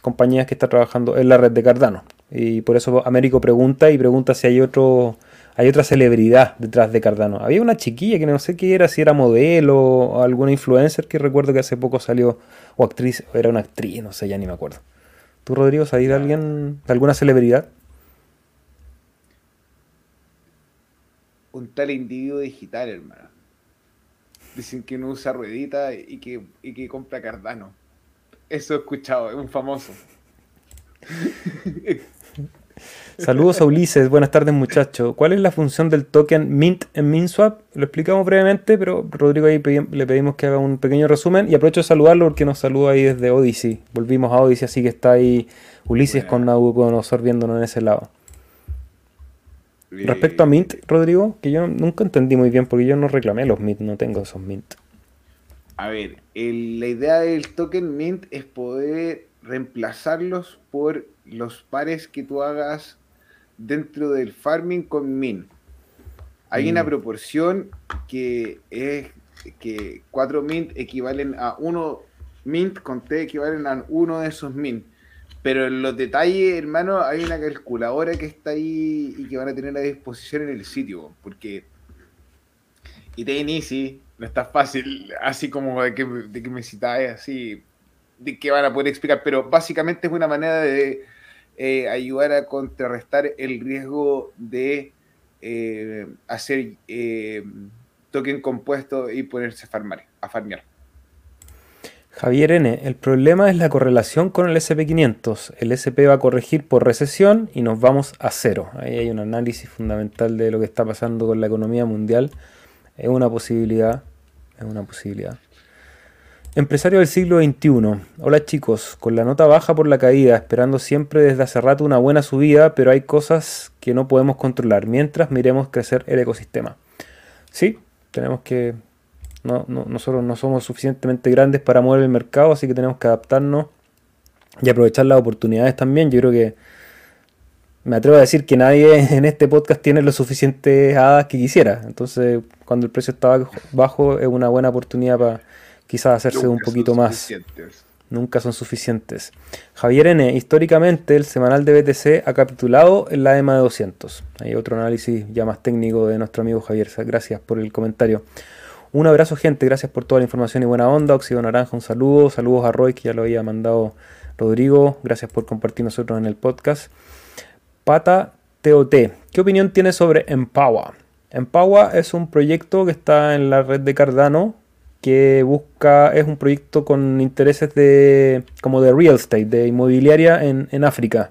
compañías que está trabajando en la red de Cardano. Y por eso Américo pregunta y pregunta si hay otro hay otra celebridad detrás de Cardano. Había una chiquilla que no sé qué era, si era modelo o alguna influencer que recuerdo que hace poco salió, o actriz, o era una actriz, no sé, ya ni me acuerdo. ¿Tú, Rodrigo, sabes de alguien, de alguna celebridad? Un tal individuo digital, hermano. Dicen que no usa ruedita y que, y que compra Cardano. Eso he escuchado, es un famoso. Saludos a Ulises, buenas tardes muchachos. ¿Cuál es la función del token Mint en MintSwap? Lo explicamos brevemente, pero Rodrigo ahí le pedimos que haga un pequeño resumen y aprovecho de saludarlo porque nos saluda ahí desde Odyssey. Volvimos a Odyssey, así que está ahí Ulises con Nabucodonosor viéndonos en ese lado. Respecto a Mint, Rodrigo, que yo nunca entendí muy bien porque yo no reclamé los Mint, no tengo esos Mint. A ver, la idea del token Mint es poder reemplazarlos por los pares que tú hagas dentro del farming con min. Hay una mm. proporción que es que 4 mint equivalen a 1 mint con T equivalen a uno de esos mint. Pero en los detalles, hermano, hay una calculadora que está ahí y que van a tener a disposición en el sitio, porque y Easy no está fácil, así como de que, de que me citáis, así, de que van a poder explicar, pero básicamente es una manera de eh, ayudar a contrarrestar el riesgo de eh, hacer eh, token compuesto y ponerse a farmar, a farmear. Javier N., el problema es la correlación con el SP500. El SP va a corregir por recesión y nos vamos a cero. Ahí hay un análisis fundamental de lo que está pasando con la economía mundial. Es una posibilidad, es una posibilidad. Empresario del siglo XXI. Hola chicos, con la nota baja por la caída, esperando siempre desde hace rato una buena subida, pero hay cosas que no podemos controlar mientras miremos crecer el ecosistema. Sí, tenemos que no, nosotros no somos suficientemente grandes para mover el mercado, así que tenemos que adaptarnos y aprovechar las oportunidades también. Yo creo que me atrevo a decir que nadie en este podcast tiene lo suficientes hadas que quisiera. Entonces, cuando el precio está bajo, es una buena oportunidad para quizás hacerse un poquito más. Nunca son suficientes. Javier N., históricamente el semanal de BTC ha capitulado en la EMA de 200. Hay otro análisis ya más técnico de nuestro amigo Javier. Gracias por el comentario. Un abrazo, gente. Gracias por toda la información y buena onda. Oxido Naranja, un saludo. Saludos a Roy, que ya lo había mandado Rodrigo. Gracias por compartir nosotros en el podcast. Pata TOT. ¿Qué opinión tienes sobre Empower? Empower es un proyecto que está en la red de Cardano que busca, es un proyecto con intereses de como de real estate, de inmobiliaria en, en África.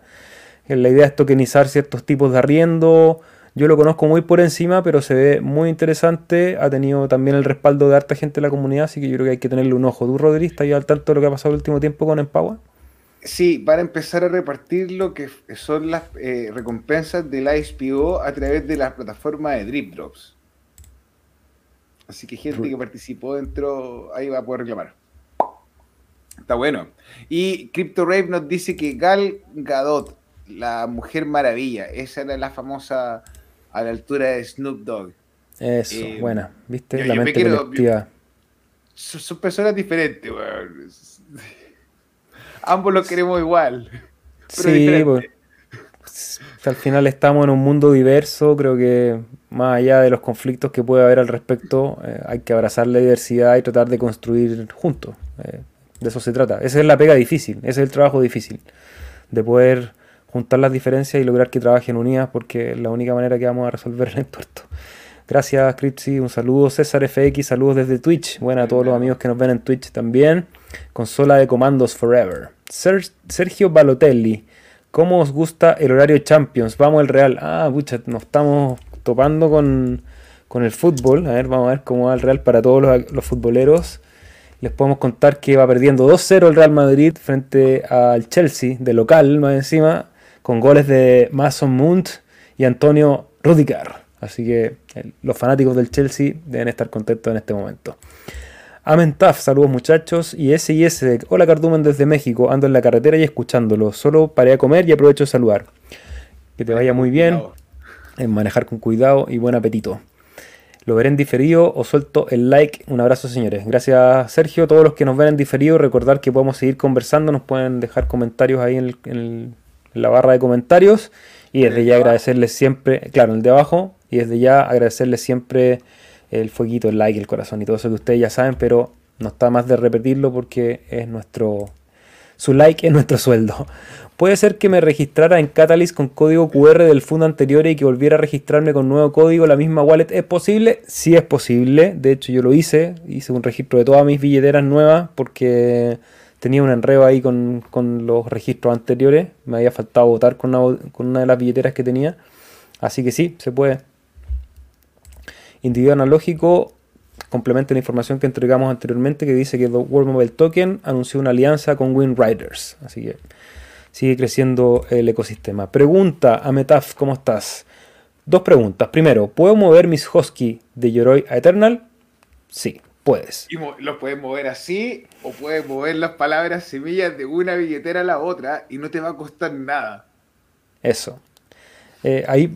La idea es tokenizar ciertos tipos de arriendo, yo lo conozco muy por encima, pero se ve muy interesante. Ha tenido también el respaldo de harta gente de la comunidad, así que yo creo que hay que tenerle un ojo. ¿Tú, Rodríguez, estás al tanto de lo que ha pasado el último tiempo con Empower? Sí, van a empezar a repartir lo que son las eh, recompensas del ISPO a través de la plataforma de Drip Drops. Así que gente que participó dentro, ahí va a poder reclamar. Está bueno. Y CryptoRave nos dice que Gal Gadot, la Mujer Maravilla, esa era la famosa a la altura de Snoop Dogg. Eso, eh, buena, ¿viste? la mente colectiva. Son, personas diferentes, weón. Ambos lo queremos igual. sí, pues, al final estamos en un mundo diverso, creo que más allá de los conflictos que puede haber al respecto, eh, hay que abrazar la diversidad y tratar de construir juntos. Eh, de eso se trata. Esa es la pega difícil, ese es el trabajo difícil, de poder juntar las diferencias y lograr que trabajen unidas, porque es la única manera que vamos a resolver el entuerto. Gracias, Cripsy. Un saludo. César FX, saludos desde Twitch. Bueno, a todos los amigos que nos ven en Twitch también. Consola de comandos Forever. Sergio Balotelli. ¿Cómo os gusta el horario Champions? Vamos el Real. Ah, pucha, nos estamos topando con, el fútbol. A ver, vamos a ver cómo va el Real para todos los, futboleros. Les podemos contar que va perdiendo 2-0 el Real Madrid frente al Chelsea, de local más encima con goles de Mason Mount y Antonio Rudiger. Así que los fanáticos del Chelsea deben estar contentos en este momento. Amentaf, saludos muchachos. Y S&S, hola Cardumen desde México, ando en la carretera y escuchándolo. Solo paré a comer y aprovecho de saludar. Que te vaya muy bien, en manejar con cuidado y buen apetito. Lo veré en diferido o suelto el like. Un abrazo señores. Gracias Sergio, todos los que nos ven en diferido. Recordar que podemos seguir conversando, nos pueden dejar comentarios ahí en la barra de comentarios. Y desde ya agradecerles siempre, claro, el de abajo. Y desde ya agradecerles siempre el fueguito, el like, el corazón y todo eso que ustedes ya saben, pero no está más de repetirlo porque es nuestro. Su like es nuestro sueldo. Puede ser que me registrara en Catalyst con código QR del fund anterior y que volviera a registrarme con nuevo código, la misma wallet. ¿Es posible? Sí es posible. De hecho, yo lo hice. Hice un registro de todas mis billeteras nuevas porque tenía un enredo ahí con, los registros anteriores. Me había faltado votar con una, de las billeteras que tenía. Así que sí, se puede. Individuo analógico complementa la información que entregamos anteriormente que dice que World Mobile Token anunció una alianza con Riders. Así que sigue creciendo el ecosistema. Pregunta a Metaf, ¿cómo estás? Dos preguntas. Primero, ¿puedo mover mis Husky de Yoroi a Eternal? Sí. Puedes. Y los puedes mover así o puedes mover las palabras semillas de una billetera a la otra y no te va a costar nada. Eso. Eh, ahí,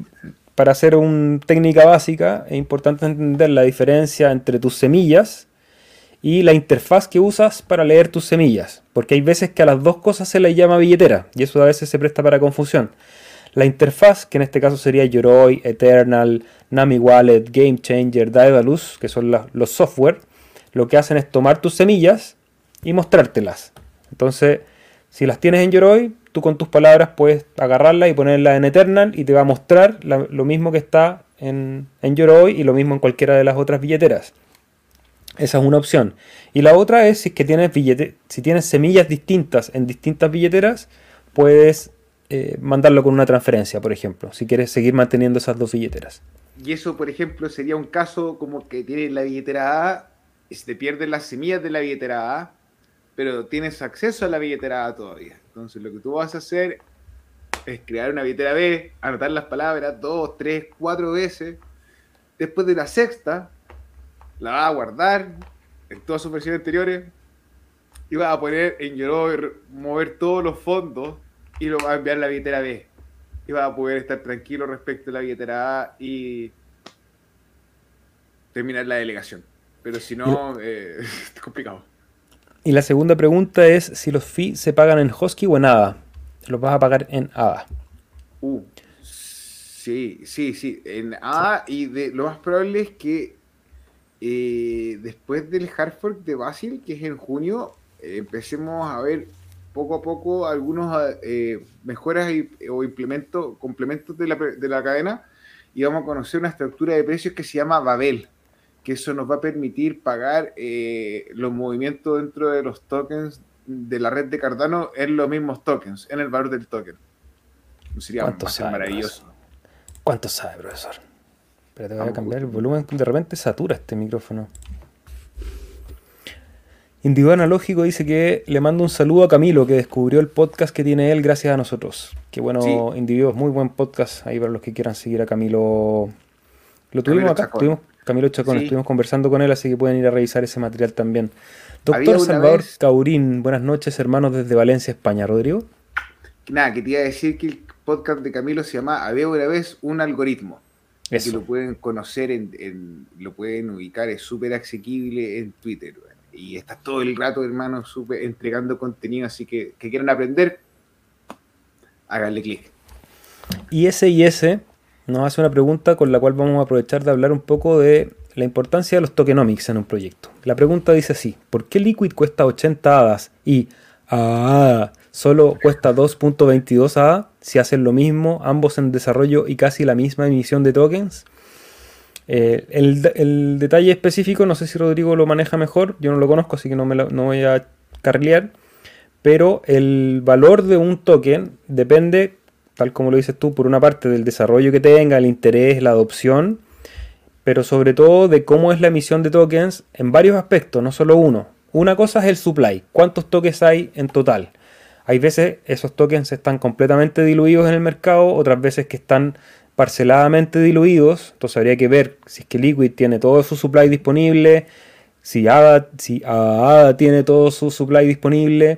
para hacer una técnica básica, es importante entender la diferencia entre tus semillas y la interfaz que usas para leer tus semillas, porque hay veces que a las dos cosas se les llama billetera y eso a veces se presta para confusión. La interfaz, que en este caso sería Yoroi, Eternal, Nami Wallet, Game Changer, Daedalus, que son los software, lo que hacen es tomar tus semillas y mostrártelas. Entonces, si las tienes en Yoroi, tú con tus palabras puedes agarrarla y ponerla en Eternal y te va a mostrar lo mismo que está en, en Yoroi y lo mismo en cualquiera de las otras billeteras. Esa es una opción. Y la otra es si, que tienes, si tienes semillas distintas en distintas billeteras, puedes eh, mandarlo con una transferencia, por ejemplo, si quieres seguir manteniendo esas dos billeteras. Y eso, por ejemplo, sería un caso como que tienes la billetera A y te pierden las semillas de la billetera A, pero tienes acceso a la billetera A todavía. Entonces, lo que tú vas a hacer es crear una billetera B, anotar las palabras dos, tres, cuatro veces. Después de la sexta, la vas a guardar en todas sus versiones anteriores y vas a poner en Yoroi mover todos los fondos y lo vas a enviar a la billetera B. Y vas a poder estar tranquilo respecto a la billetera A y terminar la delegación. Pero si no, eh, es complicado. Y la segunda pregunta es si los fees se pagan en Hosky o en ADA. Los vas a pagar en ADA. Uh, sí, sí, sí. En ADA y de, lo más probable es que eh, después del hard fork de Basil, que es en junio, eh, empecemos a ver poco a poco algunos eh, mejoras o implementos, complementos de la, de la cadena y vamos a conocer una estructura de precios que se llama Babel, que eso nos va a permitir pagar los movimientos dentro de los tokens de la red de Cardano en los mismos tokens, en el valor del token. Sería maravilloso. ¿Cuánto sabe, profesor? te voy a cambiar el volumen. De repente satura este micrófono. Individuo Analógico dice que le mando un saludo a Camilo, que descubrió el podcast que tiene él gracias a nosotros. Qué bueno, sí. Individuos, muy buen podcast ahí para los que quieran seguir a Camilo. Lo tuvimos acá, Camilo Chacón, estuvimos conversando con él, así que pueden ir a revisar ese material también. Doctor Salvador Caurín, buenas noches, hermanos, desde Valencia, España. ¿Rodrigo? Nada, que te iba a decir que el podcast de Camilo se llama Había una vez un algoritmo que lo pueden conocer, en, lo pueden ubicar, es súper asequible en Twitter. Y está todo el rato, hermano, super, entregando contenido, así que que quieran aprender, háganle clic. Y ese y ese nos hace una pregunta con la cual vamos a aprovechar de hablar un poco de la importancia de los tokenomics en un proyecto. La pregunta dice así, ¿por qué Liquid cuesta 80 hadas y ah, solo cuesta 2.22 ADA? si hacen lo mismo, ambos en desarrollo y casi la misma emisión de tokens. Eh, el, detalle específico, no sé si Rodrigo lo maneja mejor, yo no lo conozco, así que no, me no voy a carlear, pero el valor de un token depende, tal como lo dices tú, por una parte del desarrollo que tenga, el interés, la adopción, pero sobre todo de cómo es la emisión de tokens en varios aspectos, no solo uno. Una cosa es el supply, cuántos tokens hay en total. Hay veces esos tokens están completamente diluidos en el mercado, otras veces que están parceladamente diluidos. Entonces habría que ver si es que Liquid tiene todo su supply disponible, si ADA, si ADA tiene todo su supply disponible,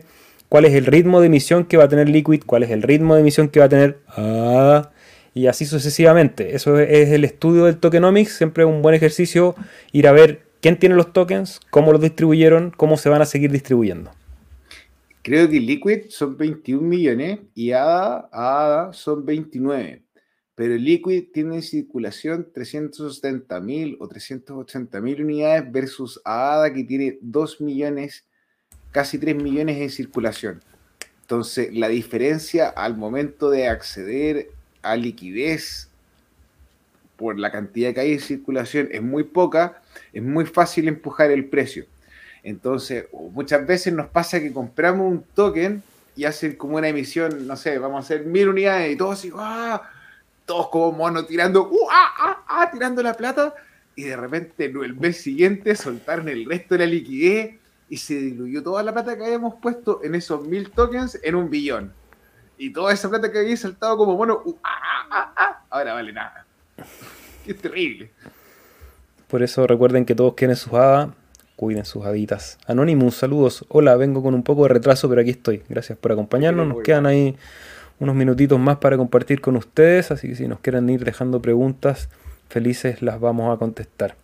cuál es el ritmo de emisión que va a tener Liquid, cuál es el ritmo de emisión que va a tener ADA, y así sucesivamente. Eso es el estudio del tokenomics, siempre un buen ejercicio ir a ver quién tiene los tokens, cómo los distribuyeron, cómo se van a seguir distribuyendo. Creo que Liquid son 21 millones y ADA, ADA son 29. Pero Liquid tiene en circulación 370 mil o 380 mil unidades versus ADA que tiene 2 millones, casi 3 millones en circulación. Entonces, la diferencia al momento de acceder a liquidez por la cantidad que hay en circulación es muy poca, es muy fácil empujar el precio. Entonces, muchas veces nos pasa que compramos un token y hacen como una emisión, no sé, vamos a hacer mil unidades y todos así, ¡ah! todos como monos tirando, ¡uh! ¡ah! ¡ah! tirando la plata y de repente el mes siguiente soltaron el resto de la liquidez y se diluyó toda la plata que habíamos puesto en esos mil tokens en un billón. Y toda esa plata que había saltado como mono, uh, ah, ah, ah, ahora vale nada. Es terrible. Por eso recuerden que todos quieren su hada cuiden sus haditas. Anonymous, saludos. Hola, vengo con un poco de retraso, pero aquí estoy. Gracias por acompañarnos. Nos quedan ahí unos minutitos más para compartir con ustedes, así que si nos quieren ir dejando preguntas, felices las vamos a contestar.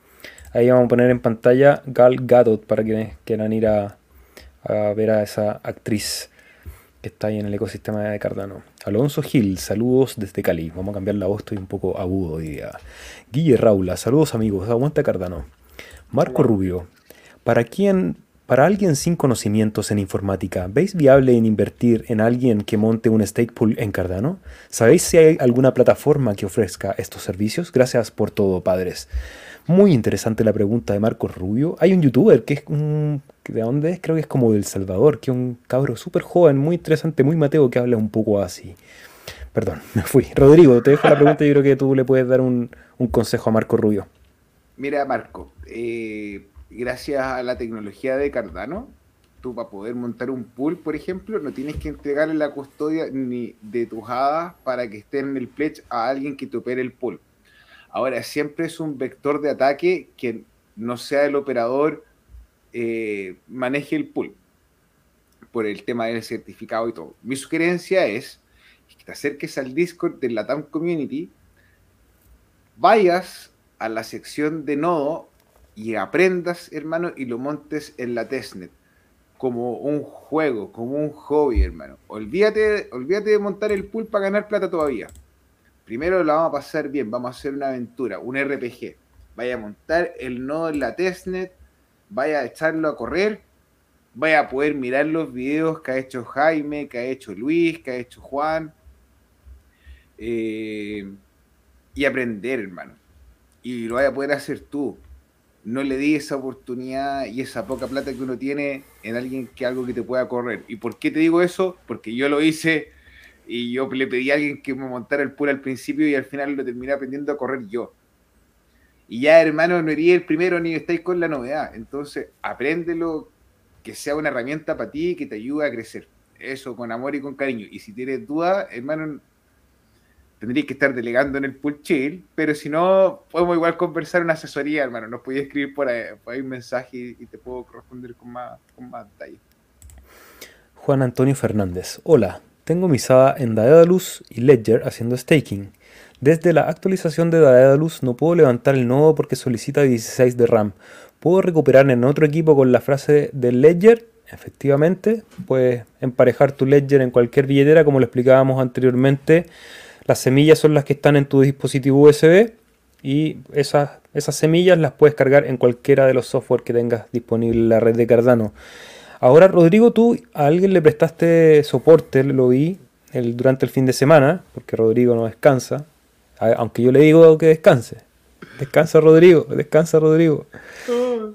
Ahí vamos a poner en pantalla Gal Gadot para quienes quieran ir a, a ver a esa actriz que está ahí en el ecosistema de Cardano. Alonso Gil, saludos desde Cali. Vamos a cambiar la voz, estoy un poco agudo hoy día. Guille Raula, saludos amigos, aguanta Cardano. Marco Rubio, ¿para quién, para alguien sin conocimientos en informática, ¿veis viable en invertir en alguien que monte un stake pool en Cardano? ¿Sabéis si hay alguna plataforma que ofrezca estos servicios? Gracias por todo, padres. Muy interesante la pregunta de Marcos Rubio. Hay un youtuber que es un... ¿De dónde es? Creo que es como del Salvador, que es un cabro súper joven, muy interesante, muy mateo, que habla un poco así. Perdón, me fui. Rodrigo, te dejo la pregunta y yo creo que tú le puedes dar un, un consejo a Marco Rubio. Mira, Marco, eh, gracias a la tecnología de Cardano, tú para poder montar un pool, por ejemplo, no tienes que entregarle la custodia ni de tus hadas para que estén en el pledge a alguien que te opere el pool. Ahora, siempre es un vector de ataque que no sea el operador eh, maneje el pool por el tema del certificado y todo. Mi sugerencia es que te acerques al Discord de la TAM Community, vayas a la sección de nodo y aprendas, hermano, y lo montes en la testnet como un juego, como un hobby, hermano. Olvídate, olvídate de montar el pool para ganar plata todavía. Primero lo vamos a pasar bien, vamos a hacer una aventura, un RPG. Vaya a montar el nodo en la testnet, vaya a echarlo a correr, vaya a poder mirar los videos que ha hecho Jaime, que ha hecho Luis, que ha hecho Juan. Eh, y aprender, hermano. Y lo vaya a poder hacer tú. No le di esa oportunidad y esa poca plata que uno tiene en alguien que algo que te pueda correr. ¿Y por qué te digo eso? Porque yo lo hice y yo le pedí a alguien que me montara el pool al principio y al final lo terminé aprendiendo a correr yo. Y ya, hermano, no iría el primero ni estáis con la novedad. Entonces, apréndelo, que sea una herramienta para ti que te ayude a crecer. Eso, con amor y con cariño. Y si tienes dudas, hermano, tendrías que estar delegando en el pool chill, pero si no, podemos igual conversar una asesoría, hermano. Nos podías escribir por ahí, un mensaje y, te puedo responder con más, con más detalle. Juan Antonio Fernández. Hola, tengo mi SADA en Daedalus y Ledger haciendo staking. Desde la actualización de Daedalus no puedo levantar el nodo porque solicita 16 de RAM. ¿Puedo recuperar en otro equipo con la frase de Ledger? Efectivamente, puedes emparejar tu Ledger en cualquier billetera como lo explicábamos anteriormente. Las semillas son las que están en tu dispositivo USB y esas, esas semillas las puedes cargar en cualquiera de los software que tengas disponible en la red de Cardano. Ahora, Rodrigo, tú a alguien le prestaste soporte, lo vi el, durante el fin de semana, porque Rodrigo no descansa, aunque yo le digo que descanse. Descansa Rodrigo, descansa Rodrigo.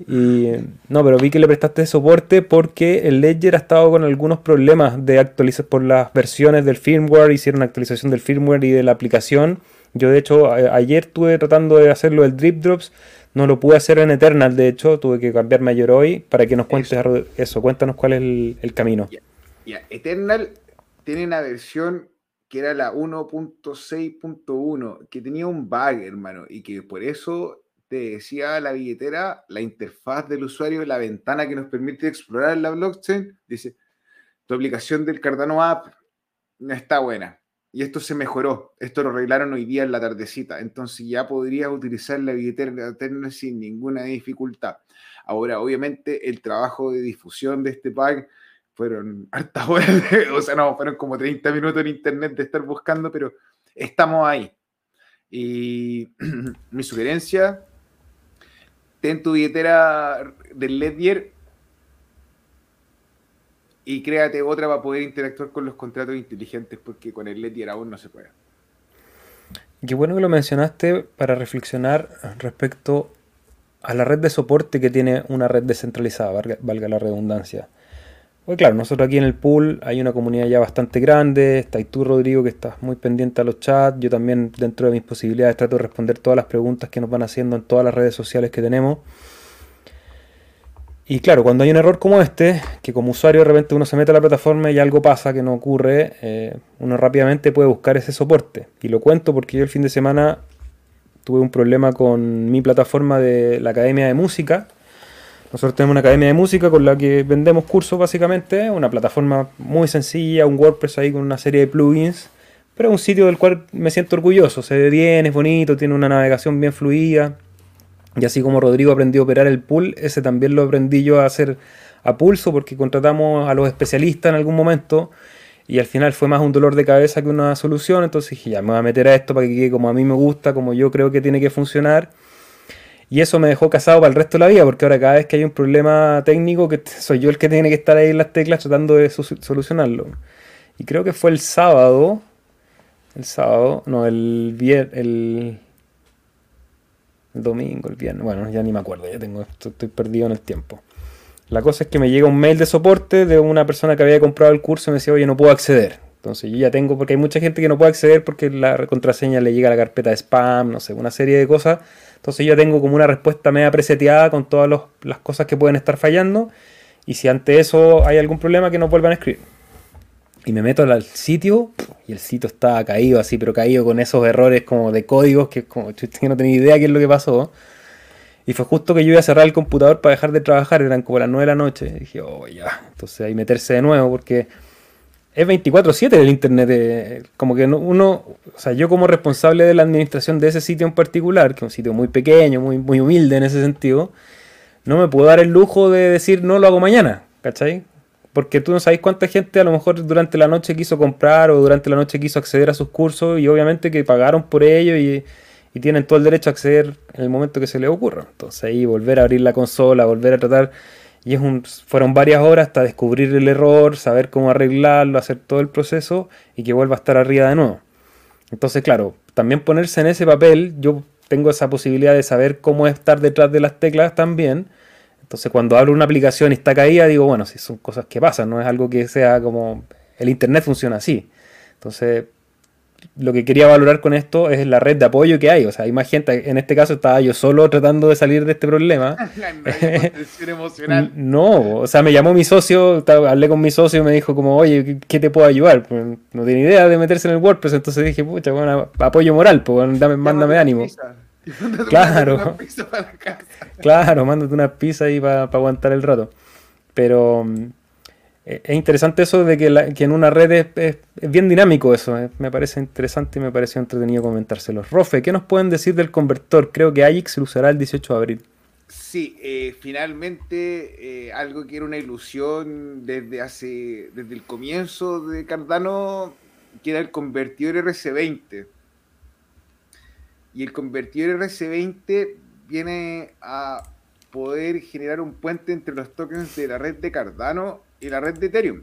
Y no, pero vi que le prestaste soporte porque el Ledger ha estado con algunos problemas de actualizar por las versiones del firmware, hicieron actualización del firmware y de la aplicación. Yo de hecho ayer estuve tratando de hacerlo del drip drops no lo pude hacer en Eternal, de hecho, tuve que cambiarme a Yoroi para que nos cuentes eso. Cuéntanos cuál es el, camino. Eternal tiene una versión que era la 1.6.1, que tenía un bug, hermano, y que por eso te decía la billetera, la interfaz del usuario, la ventana que nos permite explorar la blockchain, dice, tu aplicación del Cardano App no está buena y esto se mejoró. Esto lo arreglaron hoy día en la tardecita. Entonces ya podrías utilizar la billetera eterna sin ninguna dificultad. Ahora, obviamente, el trabajo de difusión de este pack fueron hartas horas, o sea, no, fueron como 30 minutos en internet de estar buscando, pero estamos ahí. Y mi sugerencia, ten tu billetera del Ledger y créate otra para poder interactuar con los contratos inteligentes, porque con el Ledger aún no se puede. Qué bueno que lo mencionaste para reflexionar respecto a la red de soporte que tiene una red descentralizada, valga, la redundancia. Pues claro, nosotros aquí en el pool hay una comunidad ya bastante grande, está ahí tú Rodrigo que estás muy pendiente a los chats, yo también dentro de mis posibilidades trato de responder todas las preguntas que nos van haciendo en todas las redes sociales que tenemos. Y claro, cuando hay un error como este, que como usuario de repente uno se mete a la plataforma y algo pasa que no ocurre, eh, uno rápidamente puede buscar ese soporte. Y lo cuento porque yo el fin de semana tuve un problema con mi plataforma de la Academia de Música. Nosotros tenemos una academia de música con la que vendemos cursos básicamente, una plataforma muy sencilla, un WordPress ahí con una serie de plugins, pero es un sitio del cual me siento orgulloso, se ve bien, es bonito, tiene una navegación bien fluida. Y así como Rodrigo aprendió a operar el pool, ese también lo aprendí yo a hacer a pulso porque contratamos a los especialistas en algún momento y al final fue más un dolor de cabeza que una solución, entonces dije, ya me voy a meter a esto para que quede como a mí me gusta, como yo creo que tiene que funcionar. Y eso me dejó casado para el resto de la vida, porque ahora cada vez que hay un problema técnico, que soy yo el que tiene que estar ahí en las teclas tratando de solucionarlo. Y creo que fue el sábado, el sábado, no, el viernes, domingo, el viernes, bueno, ya ni me acuerdo, ya tengo, estoy perdido en el tiempo. La cosa es que me llega un mail de soporte de una persona que había comprado el curso y me decía, oye, no puedo acceder. Entonces yo ya tengo, porque hay mucha gente que no puede acceder porque la contraseña le llega a la carpeta de spam, no sé, una serie de cosas. Entonces yo tengo como una respuesta media preseteada con todas las cosas que pueden estar fallando. Y si ante eso hay algún problema, que no vuelvan a escribir. Y me meto al sitio y el sitio está caído así, pero caído con esos errores como de códigos que como yo no tenía idea qué es lo que pasó. Y fue justo que yo iba a cerrar el computador para dejar de trabajar, eran como las 9 de la noche. Y dije, oh, ya. Entonces ahí meterse de nuevo, porque es 24-7 el internet. Eh, como que uno, o sea, yo como responsable de la administración de ese sitio en particular, que es un sitio muy pequeño, muy, muy humilde en ese sentido, no me puedo dar el lujo de decir no lo hago mañana, ¿cachai? Porque tú no sabes cuánta gente a lo mejor durante la noche quiso comprar o durante la noche quiso acceder a sus cursos y obviamente que pagaron por ello y y tienen todo el derecho a acceder en el momento que se les ocurra. Entonces ahí volver a abrir la consola, volver a tratar, y es un, fueron varias horas hasta descubrir el error, saber cómo arreglarlo, hacer todo el proceso y que vuelva a estar arriba de nuevo. Entonces, claro, también ponerse en ese papel, yo tengo esa posibilidad de saber cómo estar detrás de las teclas también. Entonces, cuando abro una aplicación y está caída, digo, bueno, si son cosas que pasan, no es algo que sea como el Internet funciona así. Entonces, lo que quería valorar con esto es la red de apoyo que hay. O sea, hay más gente. En este caso estaba yo solo tratando de salir de este problema. no, o sea, me llamó mi socio, hablé con mi socio y me dijo como, oye, ¿qué te puedo ayudar? Pues, no tiene idea de meterse en el WordPress, entonces dije, pucha, bueno, apoyo moral, pues dame, mándame ánimo. Claro. Claro, mándate una pizza ahí para aguantar el rato. Pero eh, es interesante eso de que, en una red es, bien dinámico eso. Eh. Me parece interesante y me pareció entretenido comentárselos. Rofe, ¿qué nos pueden decir del convertor? Creo que Ajax lo usará el 18 de abril. Sí, eh, finalmente algo que era una ilusión desde hace desde el comienzo de Cardano, que era el convertidor RC20. Y el convertidor RC20 viene a poder generar un puente entre los tokens de la red de Cardano y la red de Ethereum.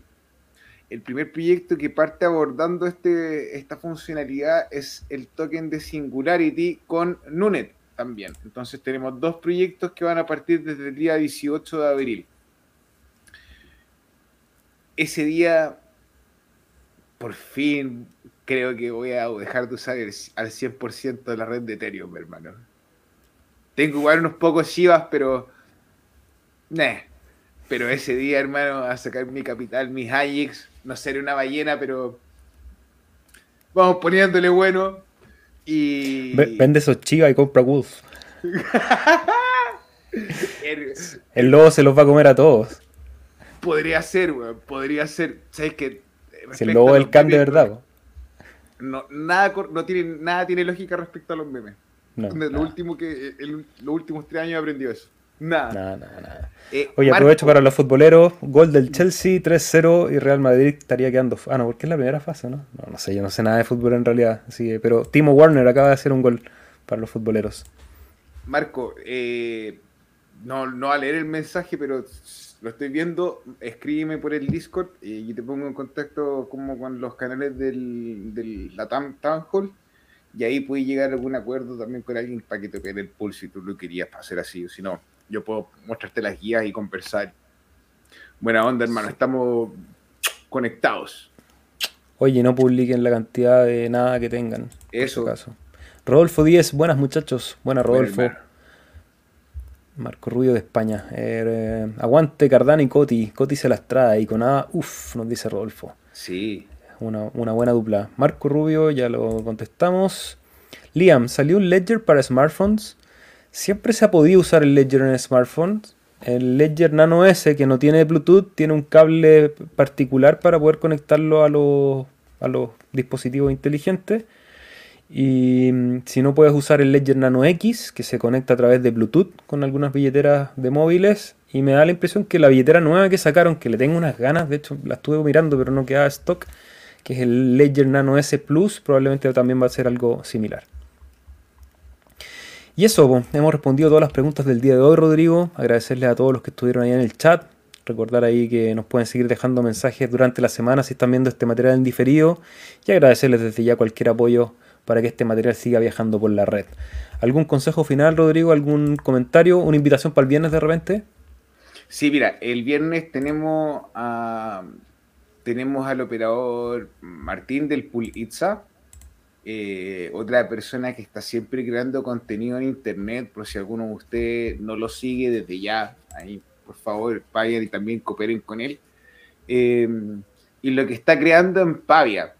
El primer proyecto que parte abordando este, esta funcionalidad es el token de Singularity con Nunet también. Entonces tenemos dos proyectos que van a partir desde el día 18 de abril. Ese día, por fin, creo que voy a dejar de usar al 100% de la red de Ethereum, hermano. Tengo igual unos pocos Shivas, pero... Nah, pero ese día, hermano, a sacar mi capital, mis Ajax, no seré una ballena, pero vamos poniéndole bueno. Y. Vende esos chivas y compra Wolf. el lobo se los va a comer a todos. Podría ser, weón. Podría ser. ¿Sabes qué? Si el lobo es el can de verdad. No, nada, no tiene, nada tiene lógica respecto a los memes. lo, último que, los últimos tres años he aprendido eso. Nada. Nada, nada, eh, Oye, aprovecho para los futboleros. Gol del Chelsea 3-0 y Real Madrid estaría quedando. Ah, no, porque es la primera fase, ¿no? No, no sé, yo no sé nada de fútbol en realidad. Así pero Timo Warner acaba de hacer un gol para los futboleros. Marco, eh, no, no a leer el mensaje, pero lo estoy viendo. Escríbeme por el Discord y te pongo en contacto como con los canales del, del la Town Hall y ahí puedes llegar a algún acuerdo también con alguien para que te pegue el pulso si tú lo querías hacer así, o si no yo puedo mostrarte las guías y conversar. Buena onda, hermano, estamos conectados. Oye, no publiquen la cantidad de nada que tengan. Eso. Caso. Rodolfo Díez, buenas muchachos. Buenas, Rodolfo. Marco Rubio de España. Eh, aguante Cardano y Coti. Coti se las trae y con nada, uff, nos dice Rodolfo. Sí. Una, una, buena dupla. Marco Rubio, ya lo contestamos. Liam, ¿salió un Ledger para smartphones? Siempre se ha podido usar el Ledger en smartphones. El Ledger Nano S, que no tiene Bluetooth, tiene un cable particular para poder conectarlo a los, a los dispositivos inteligentes. Y mm, si no puedes usar el Ledger Nano X, que se conecta a través de Bluetooth con algunas billeteras de móviles. Y me da la impresión que la billetera nueva que sacaron, que le tengo unas ganas, de hecho la estuve mirando pero no quedaba stock, que es el Ledger Nano S Plus, probablemente también va a ser algo similar. Y eso, hemos respondido todas las preguntas del día de hoy, Rodrigo. Agradecerles a todos los que estuvieron ahí en el chat. Recordar ahí que nos pueden seguir dejando mensajes durante la semana si están viendo este material en diferido. Y agradecerles desde ya cualquier apoyo para que este material siga viajando por la red. ¿Algún consejo final, Rodrigo? ¿Algún comentario? ¿Una invitación para el viernes de repente? Sí, mira, el viernes tenemos a, tenemos al operador Martín del Pool Itza, eh, otra persona que está siempre creando contenido en internet, por si alguno de ustedes no lo sigue desde ya, ahí por favor vayan y también cooperen con él. Eh, y lo que está creando en Pavia,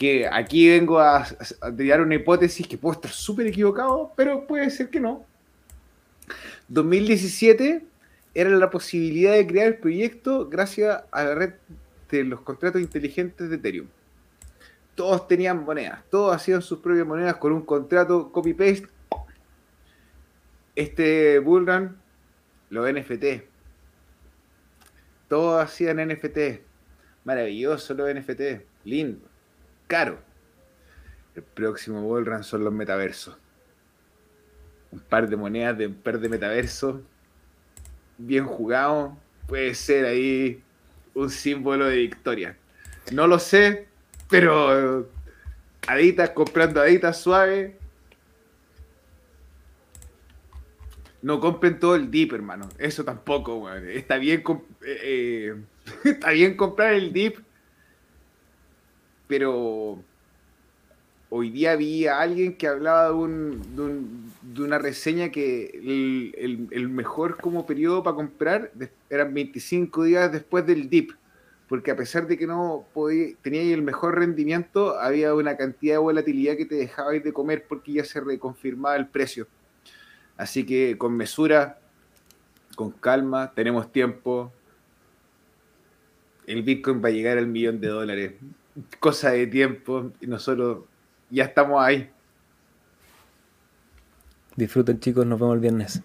que aquí vengo a, a una hipótesis que puedo estar súper equivocado, pero puede ser que no. 2017 era la posibilidad de crear el proyecto gracias a la red de los contratos inteligentes de Ethereum. Todos tenían monedas, todos hacían sus propias monedas con un contrato copy-paste. Este bullrun, los NFT. Todos hacían NFT. Maravilloso los NFT. Lindo caro. El próximo Bullrun son los metaversos. Un par de monedas de un par de metaversos. Bien jugado. Puede ser ahí un símbolo de victoria. No lo sé, pero aditas comprando aditas suave. No compren todo el dip, hermano. Eso tampoco, Está bien, eh, eh, está bien comprar el dip pero hoy día vi a alguien que hablaba de, un, de, una reseña que el, mejor como periodo para comprar eran 25 días después del dip, porque a pesar de que no podía, tenía el mejor rendimiento, había una cantidad de volatilidad que te dejaba de comer porque ya se reconfirmaba el precio. Así que con mesura, con calma, tenemos tiempo. El Bitcoin va a llegar al millón de dólares cosa de tiempo y nosotros ya estamos ahí. Disfruten chicos, nos vemos el viernes.